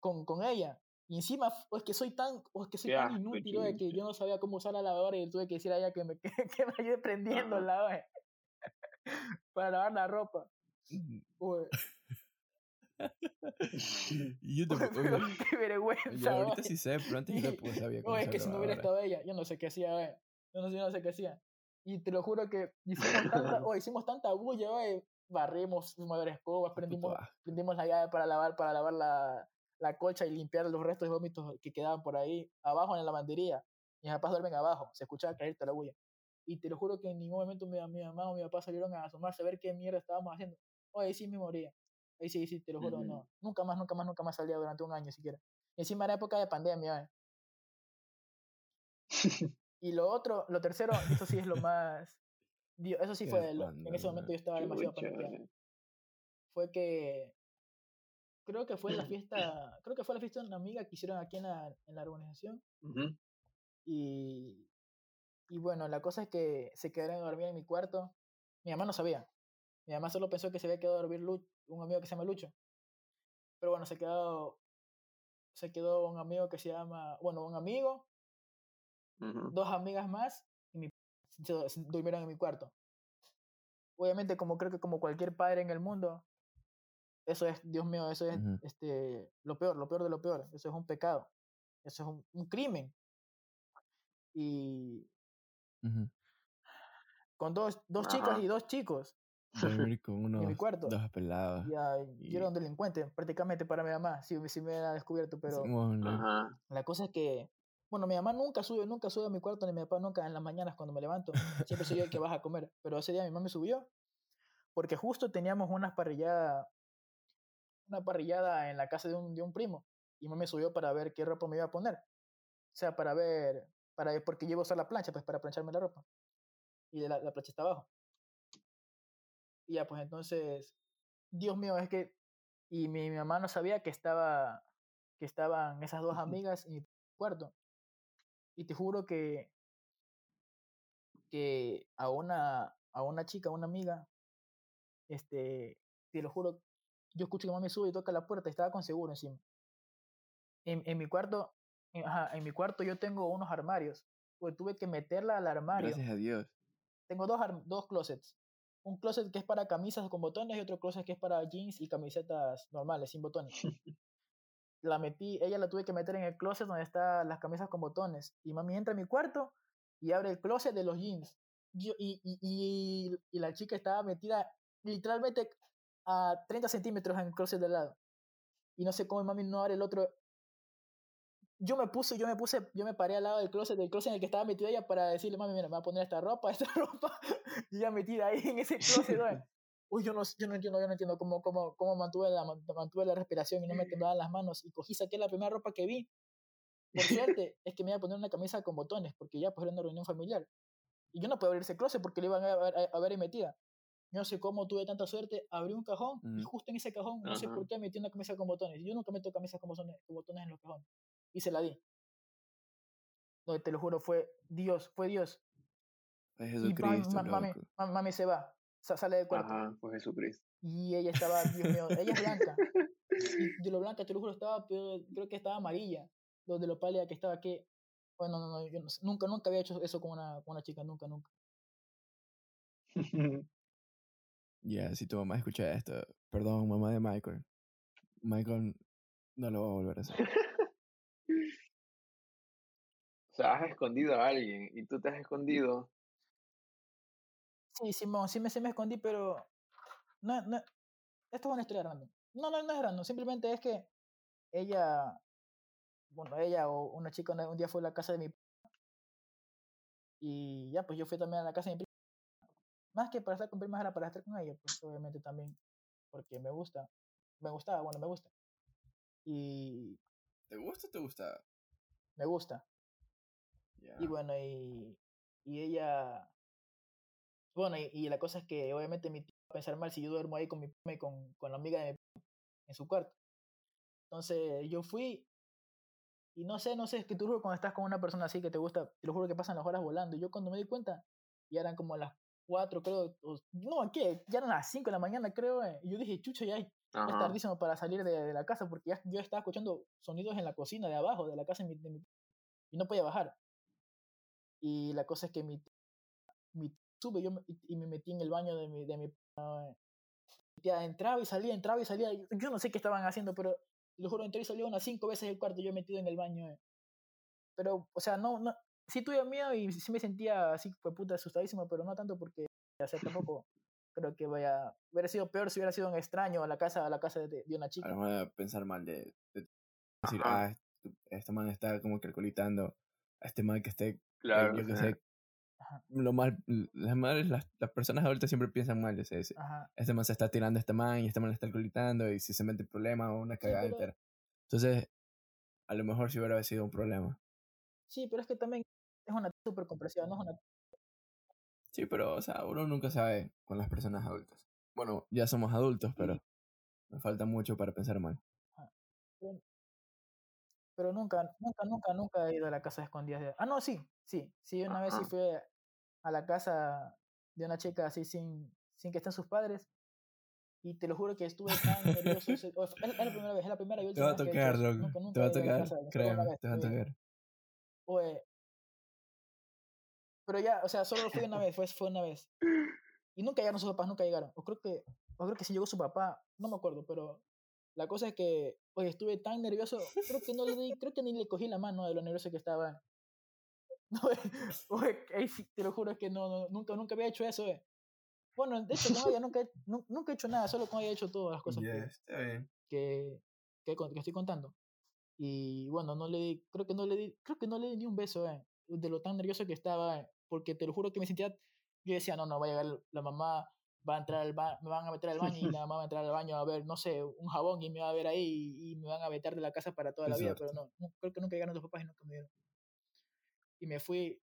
con, con ella. Y encima, o es que soy tan, o es que soy tan inútil, oye, que yo no sabía cómo usar la lavadora y tuve que decir a ella que me, que, que me ayude prendiéndola, oye, para lavar la ropa. Ujú. Oye, Y yo tampoco. pero qué vergüenza, yo ahorita sí sé, pero antes yo tampoco sabía cómo Oye, es que si no hubiera estado ella, yo no sé qué hacía, oye. Yo no sé, yo no sé qué hacía. Y te lo juro que hicimos tanta, oye, hicimos tanta bulla, oye. Barrimos, fuimos a ver escobas, prendimos, prendimos la llave para lavar, para lavar la, la colcha y limpiar los restos de vómitos que quedaban por ahí, abajo en la lavandería. Mis papás duermen abajo, se escuchaba caerte la bulla. Y te lo juro que en ningún momento mi, mi mamá o mi papá salieron a asomarse a ver qué mierda estábamos haciendo. Oye, sí me moría. Ahí sí, sí, te lo juro, Ujú. no. Nunca más, nunca más, nunca más salía durante un año siquiera. Y encima era época de pandemia, oye. Y lo otro, lo tercero, eso sí es lo más. dio- Eso sí fue. lo- en ese momento yo estaba demasiado paniqueado. Fue que. Creo que fue la fiesta. Creo que fue la fiesta de una amiga que hicieron aquí en la, en la organización. Ujú. Y. Y bueno, la cosa es que se quedaron a dormir en mi cuarto. Mi mamá no sabía. Mi mamá solo pensó que se había quedado a dormir Lu- un amigo que se llama Lucho. Pero bueno, se quedó. Se quedó un amigo que se llama. Bueno, un amigo, dos amigas más y mi, se, se durmieron en mi cuarto. Obviamente, como creo que como cualquier padre en el mundo, eso es, Dios mío, eso es este, lo peor, lo peor de lo peor. Eso es un pecado. Eso es un, un crimen. Y con dos, dos chicas y dos chicos, Dormir con mi unos cuarto. dos pelados. ya, yo era Y- un delincuente prácticamente para mi mamá, si, si me hubiera descubierto, pero. Ajá. la cosa es que Bueno, mi mamá nunca sube, nunca sube a mi cuarto, ni mi papá nunca en las mañanas cuando me levanto. Siempre soy yo el que vas a comer. Pero ese día mi mamá me subió porque justo teníamos una parrillada, una parrillada en la casa de un, de un primo. Y mamá me subió para ver qué ropa me iba a poner. O sea, para ver, para porque llevo a usar la plancha, pues para plancharme la ropa. Y la, la plancha está abajo. Y ya, pues entonces, Dios mío, es que, y mi, mi mamá no sabía que estaba, que estaban esas dos amigas en mi cuarto. Y te juro que, que a una, a una chica, a una amiga, este, te lo juro, yo escucho que mamá me sube y toca la puerta, estaba con seguro encima. En, en mi cuarto, en, ajá, en mi cuarto yo tengo unos armarios, pues tuve que meterla al armario. Gracias a Dios. Tengo dos, dos closets. Un closet que es para camisas con botones y otro closet que es para jeans y camisetas normales, sin botones. la metí, ella la tuve que meter en el closet donde están las camisas con botones. Y mami entra a mi cuarto y abre el closet de los jeans. Yo, y, y, y, y la chica estaba metida literalmente a 30 centímetros en el closet de lado. Y no sé cómo mami no abre el otro. Yo me puse, yo me puse, yo me paré al lado del closet, del closet en el que estaba metida ella para decirle, mami, mira, me va a poner esta ropa, esta ropa. y ella metida ahí en ese closet, ¿no? Uy, yo no, yo no entiendo, yo no entiendo cómo, cómo, cómo mantuve, la, mantuve la respiración y no me temblaban las manos. Y cogí, saqué la primera ropa que vi. Por suerte, es que me iba a poner una camisa con botones, porque ya pues era una reunión familiar. Y yo no puedo abrir ese closet porque le iban a ver, a, a ver ahí metida. Yo no sé cómo tuve tanta suerte, abrí un cajón y Mm. justo en ese cajón, no sé Ajá. por qué metí una camisa con botones. Yo nunca meto camisas con botones, con botones en los cajones. Y se la di. No, te lo juro, fue Dios, fue Dios. Es Y Jesucristo, mami, mami, mami, mami se va, sa- sale del cuarto. Ajá, pues Jesucristo. Y ella estaba, Dios mío, ella es blanca. Y de lo blanca, te lo juro, estaba, pero creo que estaba amarilla. Lo de lo pálida que estaba que. Bueno, no, no, yo no sé, nunca, nunca había hecho eso con una, con una chica, nunca, nunca. Ya, si tu mamá escucha esto, perdón, mamá de Michael. Michael no lo va a volver a hacer. O sea, has escondido a alguien y tú te has escondido. Sí, Simón, sí me, sí me escondí, pero. No, no, esto es una historia random. No, no, no es random, simplemente es que ella. Bueno, ella o una chica un día fue a la casa de mi prima, y ya, pues yo fui también a la casa de mi prima. Más que para estar con primas era para estar con ella, pues obviamente también, porque me gusta. Me gustaba, bueno, me gusta. Y ¿Te gusta o te gusta? me gusta. Y bueno, y, y ella. Bueno, y, y la cosa es que obviamente mi tío va a pensar mal si yo duermo ahí con mi prima y con, con la amiga de mi prima en su cuarto. Entonces yo fui. Y no sé, no sé, es que tú juro cuando estás con una persona así que te gusta, te lo juro que pasan las horas volando. Y yo cuando me di cuenta, ya eran como las 4, creo. o- no, ¿qué? Ya eran las 5 de la mañana, creo. eh, Y yo dije, chucho, ya, ya es tardísimo para salir de, de la casa porque ya yo estaba escuchando sonidos en la cocina de abajo de la casa de mi, de mi- y no podía bajar. Y la cosa es que mi, mi sube yo me- y, me metí en el baño de mi, de mi tía entraba y salía, entraba y salía. Yo no sé qué estaban haciendo, pero lo juro, entré y salió unas cinco veces el cuarto yo metido en el baño. eh. Pero, o sea, no, no, sí tuve miedo y sí me sentía así, fue puta asustadísimo, pero no tanto porque, o sea, tampoco creo que vaya, hubiera sido peor si hubiera sido un extraño a la casa, a la casa de, de una A chica. lo mejor a pensar mal de, de decir, ah, este, este man está como calculitando a este man que esté, eh, Claro. yo que sé, lo mal, las madres, las, las personas adultas siempre piensan mal, dice, ajá. este man se está tirando a este man y este man le está calculitando y si se mete en problema o una cagada pero- entera. Entonces, a lo mejor sí hubiera sido un problema. Sí, pero es que también es una súper comprensiva, no es una... Sí, pero, o sea, uno nunca sabe con las personas adultas. Bueno, ya somos adultos, pero nos falta mucho para pensar mal. Pero, nunca, nunca, nunca, nunca he ido a la casa escondida. de- Ah, no, sí, sí. Sí, una vez sí fui a la casa de una chica así sin, sin que estén sus padres. Y te lo juro que estuve tan nervioso. Es es la primera vez, es la primera y Te va a tocar, loco. Te va a tocar, vez te va a tocar. Oye, pero ya, o sea, solo fui una vez, fue, fue una vez. Y nunca llegaron sus papás, nunca llegaron. O creo que, o creo que sí llegó su papá, no me acuerdo, pero la cosa es que, oye, estuve tan nervioso, creo que no le di, creo que ni le cogí la mano de lo nervioso que estaba. Oye, oye, te lo juro es que no, no, nunca, nunca había hecho eso, eh. Bueno, de hecho, con ella nunca, nunca he hecho nada, solo ella he hecho todas las cosas Ya, que, que, que, que estoy contando. Y bueno, no le di, creo que no le di, creo que no le di ni un beso, eh, de lo tan nervioso que estaba, eh, porque te lo juro que me sentía, yo decía, no, no, va a llegar la mamá, va a entrar al ba me van a meter al baño y la mamá va a entrar al baño a ver, no sé, un jabón y me va a ver ahí y, me van a vetar de la casa para toda la vida, pero no, creo que nunca llegaron los papás y nunca me vieron. Y me fui,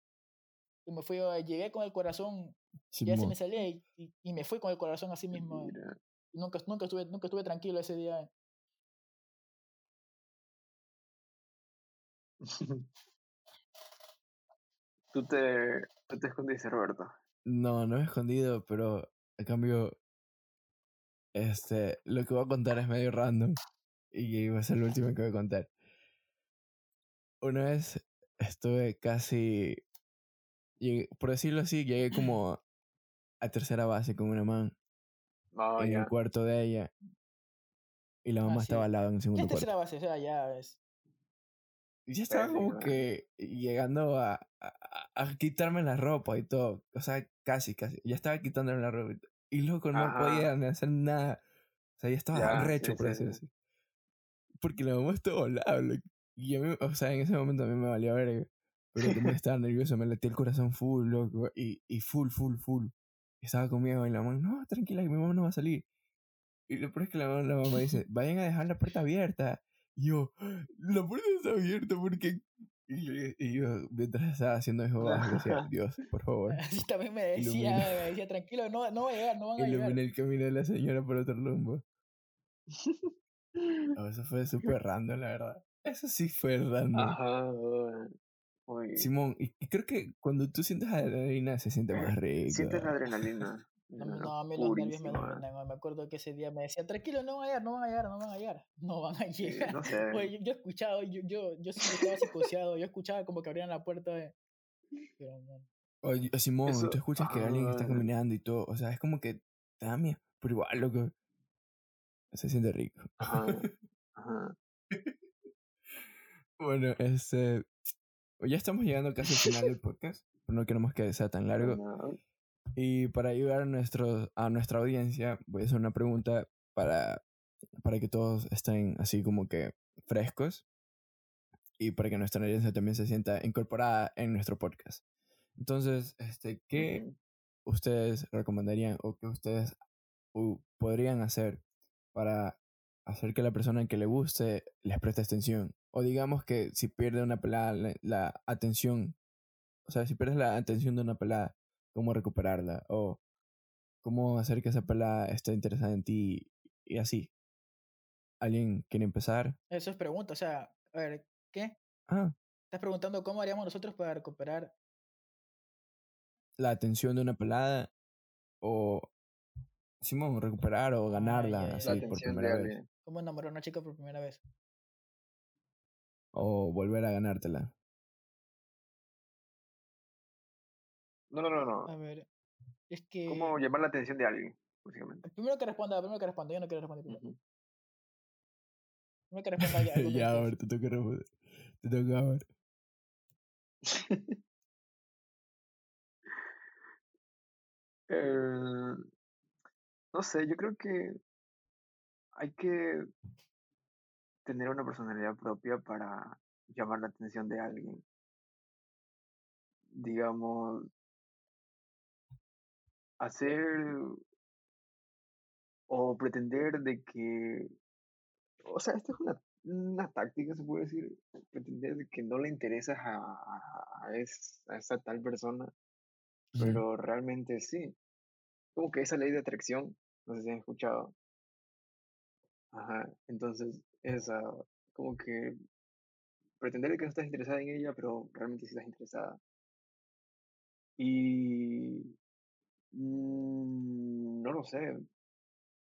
y me fui, eh, llegué con el corazón, ya se me salía y, y, me fui con el corazón así mismo. Eh. Nunca, nunca, estuve, nunca estuve tranquilo ese día. ¿Tú te, ¿Tú te escondiste, Roberto? No, no he escondido, pero a cambio, este, lo que voy a contar es medio random y va a ser lo último que voy a contar. Una vez estuve casi, por decirlo así, llegué como a tercera base con una man oh, en el cuarto de ella y la mamá estaba al lado en el segundo cuarto. tercera base? O sea, ya es ya estaba como que llegando a, a, quitarme la ropa y todo. O sea, casi, casi. Ya estaba quitándome la ropa. Y, loco, no podía ni hacer nada. O sea, ya estaba recho, por así decirlo. Porque la mamá estaba lado. Y a mí, o sea, en ese momento a mí me valía ver. Pero me estaba nervioso, me latía el corazón full, loco. Y, y full, full, full. estaba conmigo y la mamá, no, tranquila, que mi mamá no va a salir. Y lo peor es que la mamá, la mamá dice, vayan a dejar la puerta abierta. Y yo, la puerta está abierta porque... Y yo, mientras estaba haciendo eso, decía, Dios, por favor. Así también me decía, me decía, tranquilo, no, no va a llegar, no van a llegar. Iluminé el camino de la señora por otro rumbo. Eso fue súper random, la verdad. Eso sí fue random. Ajá, Simón, y, creo que cuando tú sientes adrenalina se siente más rico. Sientes adrenalina. No, a mí los nervios me dominan. Me acuerdo que ese día me decía, tranquilo, no van a llegar, no van a llegar, no van a llegar. No van a llegar. no sé. Oye, yo, yo, he escuchado, yo, yo, yo sí estaba psicoseado, yo escuchaba como que abrían la puerta de... Pero no. Oye, Simón, tú escuchas que alguien está caminando y todo, o sea, es como que te da miedo, pero igual, loco, se siente rico. Ajá, ajá. bueno, este, ya estamos llegando casi al final del podcast, pero no queremos que sea tan largo. Y para ayudar a, nuestro, a nuestra audiencia, voy a hacer una pregunta para, para que todos estén así como que frescos y para que nuestra audiencia también se sienta incorporada en nuestro podcast. Entonces, este, ¿qué ustedes recomendarían o qué ustedes podrían hacer para hacer que la persona que le guste les preste atención? O digamos que si pierde una pelada, la, la atención, o sea, si pierdes la atención de una pelada, cómo recuperarla o cómo hacer que esa pelada esté interesada en ti y así. ¿Alguien quiere empezar? Eso es pregunta, o sea, a ver, ¿qué? Ah. Estás preguntando cómo haríamos nosotros para recuperar la atención de una pelada o Simón, recuperar o ganarla así por primera vez. ¿Cómo enamorar a una chica por primera vez? O volver a ganártela. No, no, no, no. A ver, es que... ¿Cómo llamar la atención de alguien, básicamente? Primero que responda, primero que responda, yo no quiero responder primero. Primero que responda ya. ya, a ver, te toca responder. Te toca, a ver. eh, no sé, yo creo que hay que tener una personalidad propia para llamar la atención de alguien. Digamos, hacer o pretender de que, o sea, esto es una, una táctica, se puede decir, pretender de que no le interesas a, a, a esa tal persona, pero realmente sí. Como que esa ley de atracción, no sé si han escuchado. Ajá, entonces, esa, como que pretender que no estás interesada en ella, pero realmente sí estás interesada. Y no lo sé.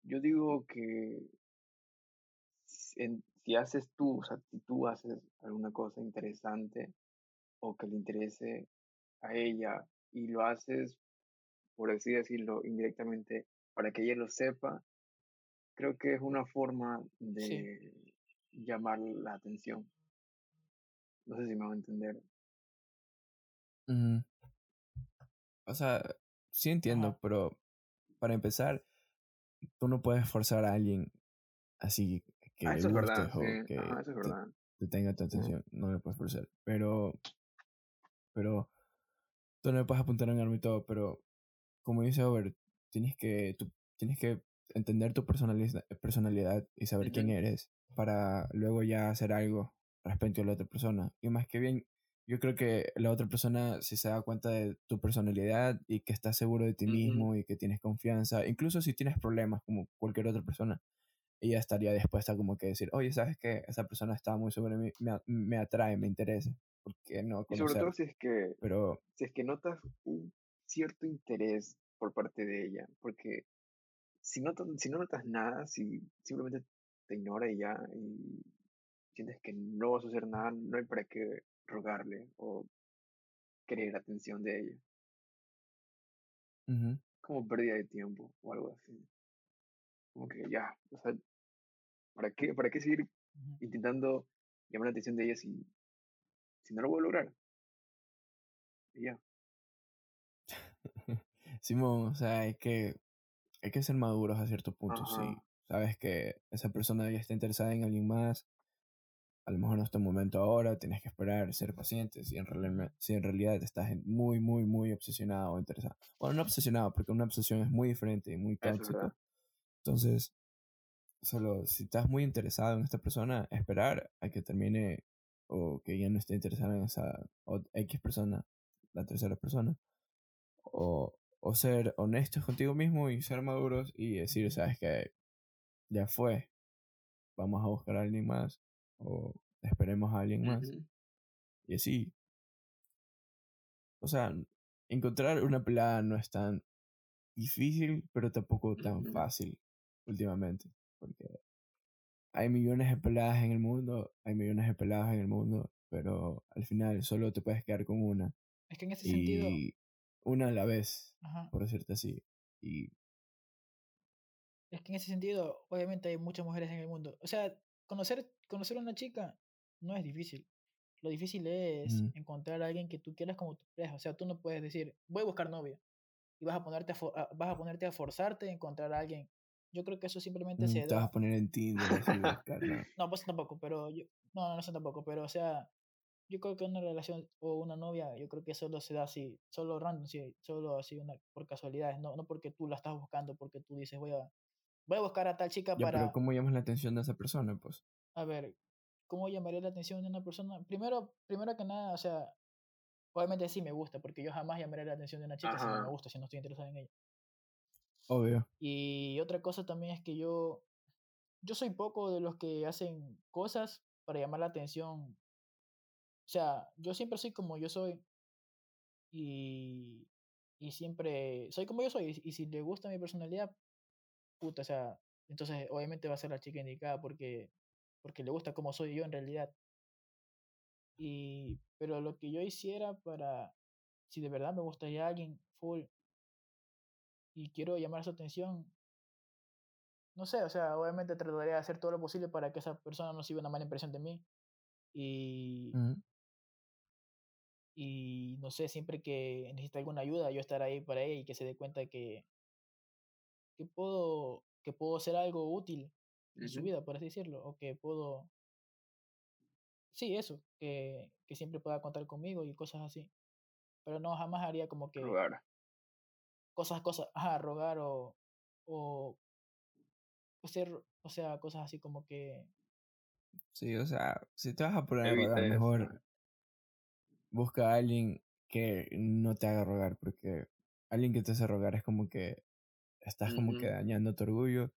Yo digo que si, haces tú, o sea, si tú haces alguna cosa interesante o que le interese a ella y lo haces, por así decirlo, indirectamente para que ella lo sepa, creo que es una forma de llamar la atención. No sé si me va a entender. O sea, sí entiendo, pero para empezar, tú no puedes forzar a alguien así que ah, eso es verdad, sí. eso es verdad. te tenga tu atención. No le puedes forzar. Pero, pero, tú no le puedes apuntar en arma y todo, pero, como dice Over, tienes que, tú, tienes que entender tu personalidad, personalidad y saber quién eres para luego ya hacer algo respecto a la otra persona. Y más que bien, yo creo que la otra persona, si se da cuenta de tu personalidad y que estás seguro de ti mismo y que tienes confianza, incluso si tienes problemas como cualquier otra persona, ella estaría dispuesta como que decir, oye, ¿sabes qué? Esa persona está muy sobre mí, me, me atrae, me interesa. ¿Por qué no Y sobre todo si es que, Pero, si es que notas un cierto interés por parte de ella, porque si no, to- si no notas nada, si simplemente te ignora y ya, y sientes que no vas a hacer nada, no hay para qué rogarle o querer atención de ella. Como pérdida de tiempo o algo así. Como que ya, o sea, ¿para qué, para qué seguir intentando llamar la atención de ella si, si no lo voy a lograr? Y ya. Simón, o sea, hay que, hay que ser maduros a cierto punto, sí. Sabes que esa persona ya está interesada en alguien más, a lo mejor no está el momento ahora, tienes que esperar, ser paciente, si en, realidad, si en realidad estás muy, muy, muy obsesionado o interesado. Bueno, no obsesionado, porque una obsesión es muy diferente y muy tóxica. Entonces, solo si estás muy interesado en esta persona, esperar a que termine o que ya no esté interesado en esa o- X persona, la tercera persona. O, o ser honestos contigo mismo y ser maduros y decir, sabes que ya fue, vamos a buscar a alguien más o esperemos a alguien más. Y así. O sea, encontrar una pelada no es tan difícil, pero tampoco tan fácil últimamente. Porque hay millones de peladas en el mundo, hay millones de peladas en el mundo, pero al final solo te puedes quedar con una. Es que en ese sentido, Y una a la vez, ajá, por decirte así. Y es que en ese sentido, obviamente hay muchas mujeres en el mundo. O sea, conocer, conocer a una chica no es difícil. Lo difícil es encontrar a alguien que tú quieras como tu pareja. O sea, tú no puedes decir, voy a buscar novia. Y vas a ponerte a, vas a, ponerte a forzarte a encontrar a alguien. Yo creo que eso simplemente mm, se te vas da. a poner en Tinder ¿no? No, pues tampoco, pero yo. No, no, eso tampoco. Pero, o sea, yo creo que una relación o una novia, yo creo que solo se da así, solo random, sí, solo así una, por casualidades, no, no porque tú la estás buscando, porque tú dices, voy a, voy a buscar a tal chica Ya, pero para, ¿cómo llamas la atención de esa persona? Pues a ver, ¿cómo llamaría la atención de una persona? Primero, primero que nada, o sea, obviamente sí me gusta, porque yo jamás llamaré la atención de una chica si no me gusta, si no estoy interesado en ella. obvio. Y otra cosa también es que yo, yo soy poco de los que hacen cosas para llamar la atención. O sea, yo siempre soy como yo soy y, y siempre soy como yo soy. Y, y si le gusta mi personalidad, puta, o sea, entonces obviamente va a ser la chica indicada porque, porque le gusta como soy yo en realidad. Y, pero lo que yo hiciera para, si de verdad me gustaría alguien full y quiero llamar su atención, no sé, o sea, obviamente trataría de hacer todo lo posible para que esa persona no lleve una mala impresión de mí. Y, y no sé, siempre que necesite alguna ayuda, yo estar ahí para ella y que se dé cuenta que, que puedo, que puedo ser algo útil en su vida, por así decirlo, o que puedo, sí, eso, que, que siempre pueda contar conmigo y cosas así. Pero no, jamás haría como que Rogar. cosas, cosas, ajá, rogar o, o hacer, o sea, cosas así como que, Sí, o sea, si te vas a poner a Evita rogar, eso. mejor busca a alguien que no te haga rogar, porque alguien que te hace rogar es como que estás como que dañando tu orgullo.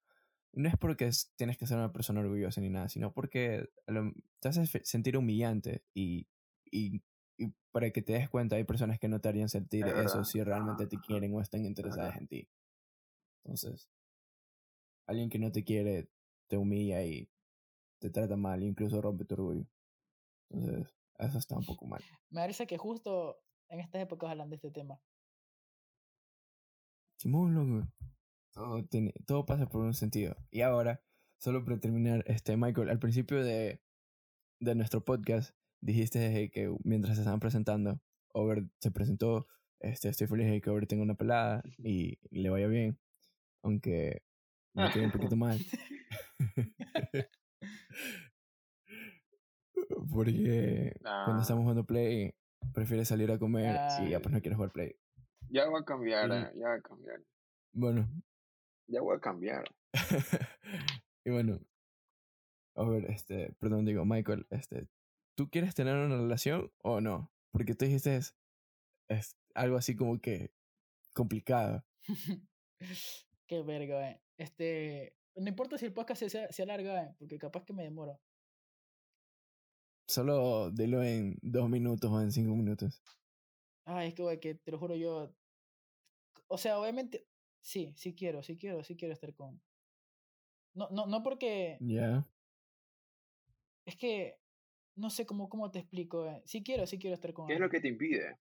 No es porque es- tienes que ser una persona orgullosa ni nada, sino porque lo- te hace fe- sentir humillante y, y, y para que te des cuenta hay personas que no te harían sentir Es eso si realmente te quieren o están interesadas en ti. Entonces, alguien que no te quiere te humilla y te trata mal, incluso rompe tu orgullo. Entonces, eso está un poco mal. me parece que justo en estas épocas hablan de este tema. Simón, loco. Todo, tiene, todo pasa por un sentido. Y ahora, solo para terminar, este, Michael, al principio de, de nuestro podcast, dijiste que mientras se estaban presentando, Over se presentó, este, estoy feliz de que Over tenga una pelada y le vaya bien, aunque me quede un poquito mal. Porque cuando estamos jugando Play, prefieres salir a comer y ya pues no quieres jugar Play. Ya voy a cambiar, eh, ya voy a cambiar. Bueno, Ya voy a cambiar. y bueno, a ver, este, perdón, digo, Michael, este, ¿tú quieres tener una relación o no? Porque tú dijiste es, es algo así como que complicado. Qué verga, eh. Este. No importa si el podcast se, se, se alarga, eh, porque capaz que me demoro. Solo dilo en dos minutos o en cinco minutos. Ay, es que, güey, que te lo juro yo. O sea, obviamente, sí, sí quiero, sí quiero, sí quiero estar con. No, no, no porque. Ya. Es que. No sé cómo, cómo te explico, eh. Sí quiero, sí quiero estar con ¿Qué es lo que te impide?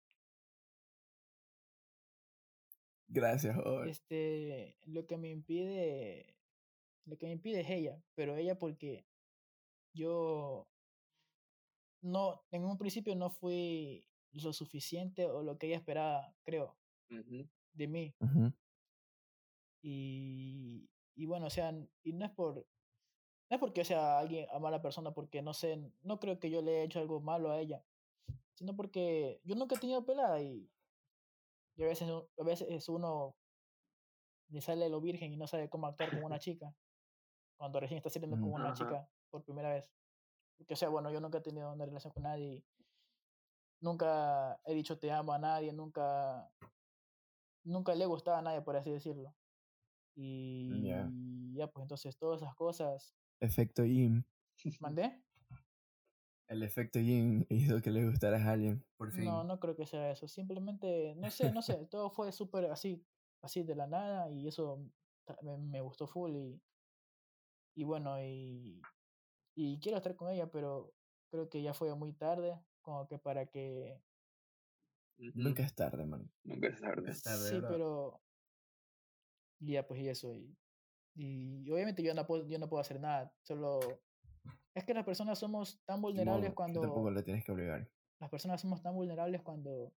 Gracias, joven. Este. Lo que me impide. Lo que me impide es ella. Pero ella porque. Yo. No. En un principio no fui lo suficiente o lo que ella esperaba, creo. De mí. Y, y bueno, o sea, y no es por, no es porque sea alguien a mala persona, porque no sé, no creo que yo le haya hecho algo malo a ella, sino porque yo nunca he tenido pelada y, y a veces, a veces uno le sale lo virgen y no sabe cómo actuar con una chica, cuando recién está saliendo con una chica por primera vez. Porque, o sea, bueno, yo nunca he tenido una relación con nadie, y nunca he dicho te amo a nadie, nunca, nunca le he gustado a nadie, por así decirlo. Y Ya. ya, pues entonces todas esas cosas. Efecto Jim. ¿Mandé? El efecto Jim hizo que le gustaras a alguien, por fin. No, no creo que sea eso. Simplemente, no sé, no sé. Todo fue súper así, así de la nada y eso me, me gustó full y, y bueno, y, y quiero estar con ella, pero creo que ya fue muy tarde, como que para que... Nunca es tarde, man. Nunca es tarde. Es tarde, Sí, ¿verdad? pero... y Ya, pues y eso. Y, y obviamente yo no, puedo, yo no puedo hacer nada. Solo... Es que las personas somos tan vulnerables cuando... Tampoco le tienes que obligar. las personas somos tan vulnerables cuando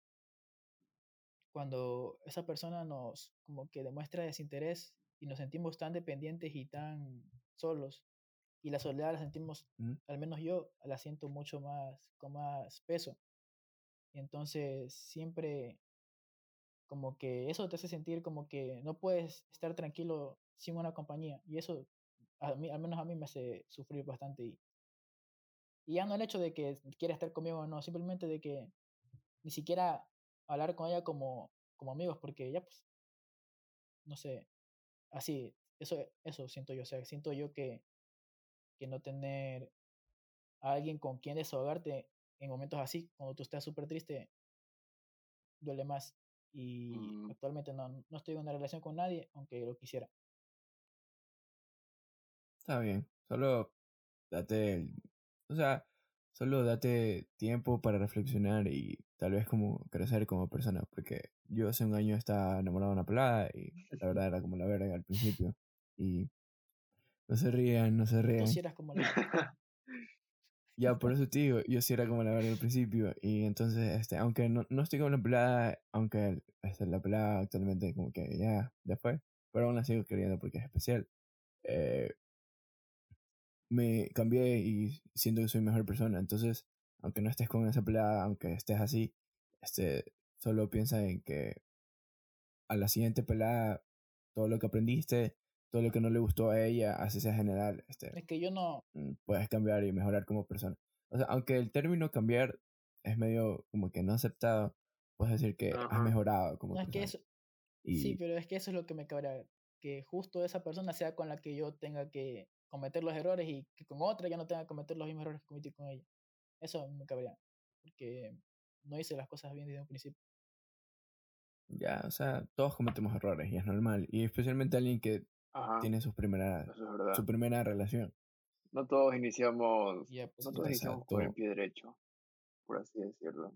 cuando esa persona nos como que demuestra desinterés y nos sentimos tan dependientes y tan solos y la soledad la sentimos ¿Mm? al menos yo la siento mucho más con más peso entonces siempre como que eso te hace sentir como que no puedes estar tranquilo sin una compañía y eso a mí al menos a mí me hace sufrir bastante y, ya no el hecho de que quiera estar conmigo o no simplemente de que ni siquiera hablar con ella como, como amigos, porque ya pues, no sé, así, eso, eso siento yo, o sea, siento yo que, que no tener a alguien con quien desahogarte en momentos así, cuando tú estás súper triste, duele más. Y Mm. actualmente no, no estoy en una relación con nadie, aunque lo quisiera. Está bien. Solo date el- O sea, solo date tiempo para reflexionar y tal vez como crecer como persona. Porque yo hace un año estaba enamorado de una pelada y la verdad era como la verga al principio. Y no se rían, no se Tú rían. sí eras como la... Ya, por eso te digo, yo sí era como la verga al principio. Y entonces, este, aunque no, no estoy con la pelada, aunque este, la pelada actualmente como que ya, ya fue, pero aún la sigo queriendo porque es especial. Eh, me cambié y siento que soy mejor persona. Entonces, aunque no estés con esa pelada, aunque estés así, este, solo piensa en que a la siguiente pelada, todo lo que aprendiste, todo lo que no le gustó a ella, así sea general, este, Es que yo no, mm, puedes cambiar y mejorar como persona. O sea, aunque el término cambiar es medio como que no aceptado, puedes decir que has mejorado como no es que eso, Y Sí, pero es que eso es lo que me cabrea, que justo esa persona sea con la que yo tenga que cometer los errores y que con otra ya no tenga que cometer los mismos errores que cometí con ella. Eso me cabrea, porque no hice las cosas bien desde un principio. ya, o sea, todos cometemos errores y es normal. Y especialmente alguien que Ajá. tiene sus primeras, Eso es su primera relación. No todos iniciamos, Y ya, pues, no todos iniciamos con el pie derecho, por así decirlo.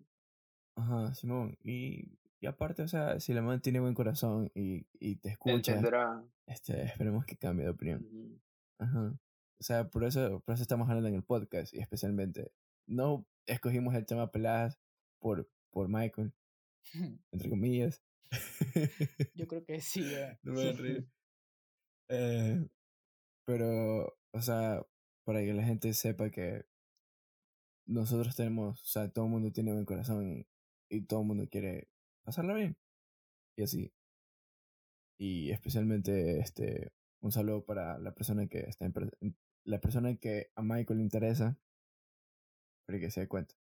Ajá, Simón. Y, y aparte, o sea, si la man tiene buen corazón y, y te escucha, Entenderá. este, esperemos que cambie de opinión. Ujú. Ajá. O sea, por eso, por eso estamos hablando en el podcast y especialmente no escogimos el tema peladas por, por Michael, entre comillas. Yo creo que sí. eh. no me voy a reír. Eh, pero, o sea, para que la gente sepa que nosotros tenemos, o sea, todo el mundo tiene buen corazón y, y todo el mundo quiere pasarla bien. Y así. Y especialmente este un saludo para la persona que está en, la persona que a Michael le interesa, para que se dé cuenta.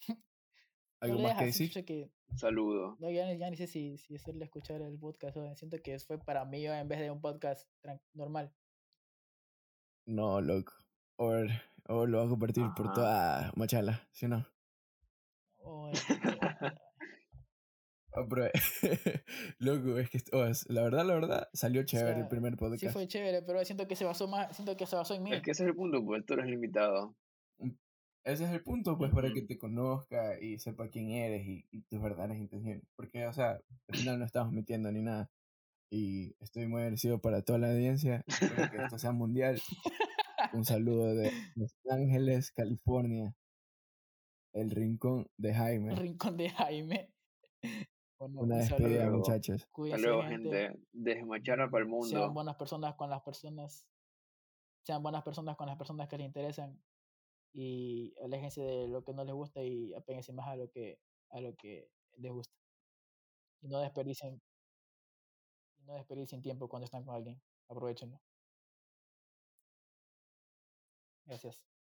¿Algo más que decir? Que... Un saludo. No, ya, ya, ni sé si, si hacerle escuchar el podcast. Siento que fue para mí en vez de un podcast normal. No, loco. O, o lo va a compartir por toda Machala, ¿sí o no? Oh, Loco, es que oh, la verdad, la verdad, salió chévere el primer podcast. Sí fue chévere, pero siento que se basó más, siento que se basó en mí. Es que ese es el punto, pues tú eres limitado. Ese es el punto, pues, para que te conozca y sepa quién eres y, tus verdaderas intenciones. Porque, o sea, al final no estamos metiendo ni nada. Y estoy muy agradecido para toda la audiencia. Espero que esto sea mundial. Un saludo de Los Ángeles, California. El rincón de Jaime. El rincón de Jaime. Una despedida, muchachos. Hasta luego, gente. Desde Machara para el mundo. Sean buenas personas con las personas. Sean buenas personas con las personas que les interesan. Y aléjense de lo que no les gusta y apéguense más a lo que, a lo que les gusta. Y no desperdicien, no desperdicien tiempo cuando están con alguien. Aprovechenlo. Gracias.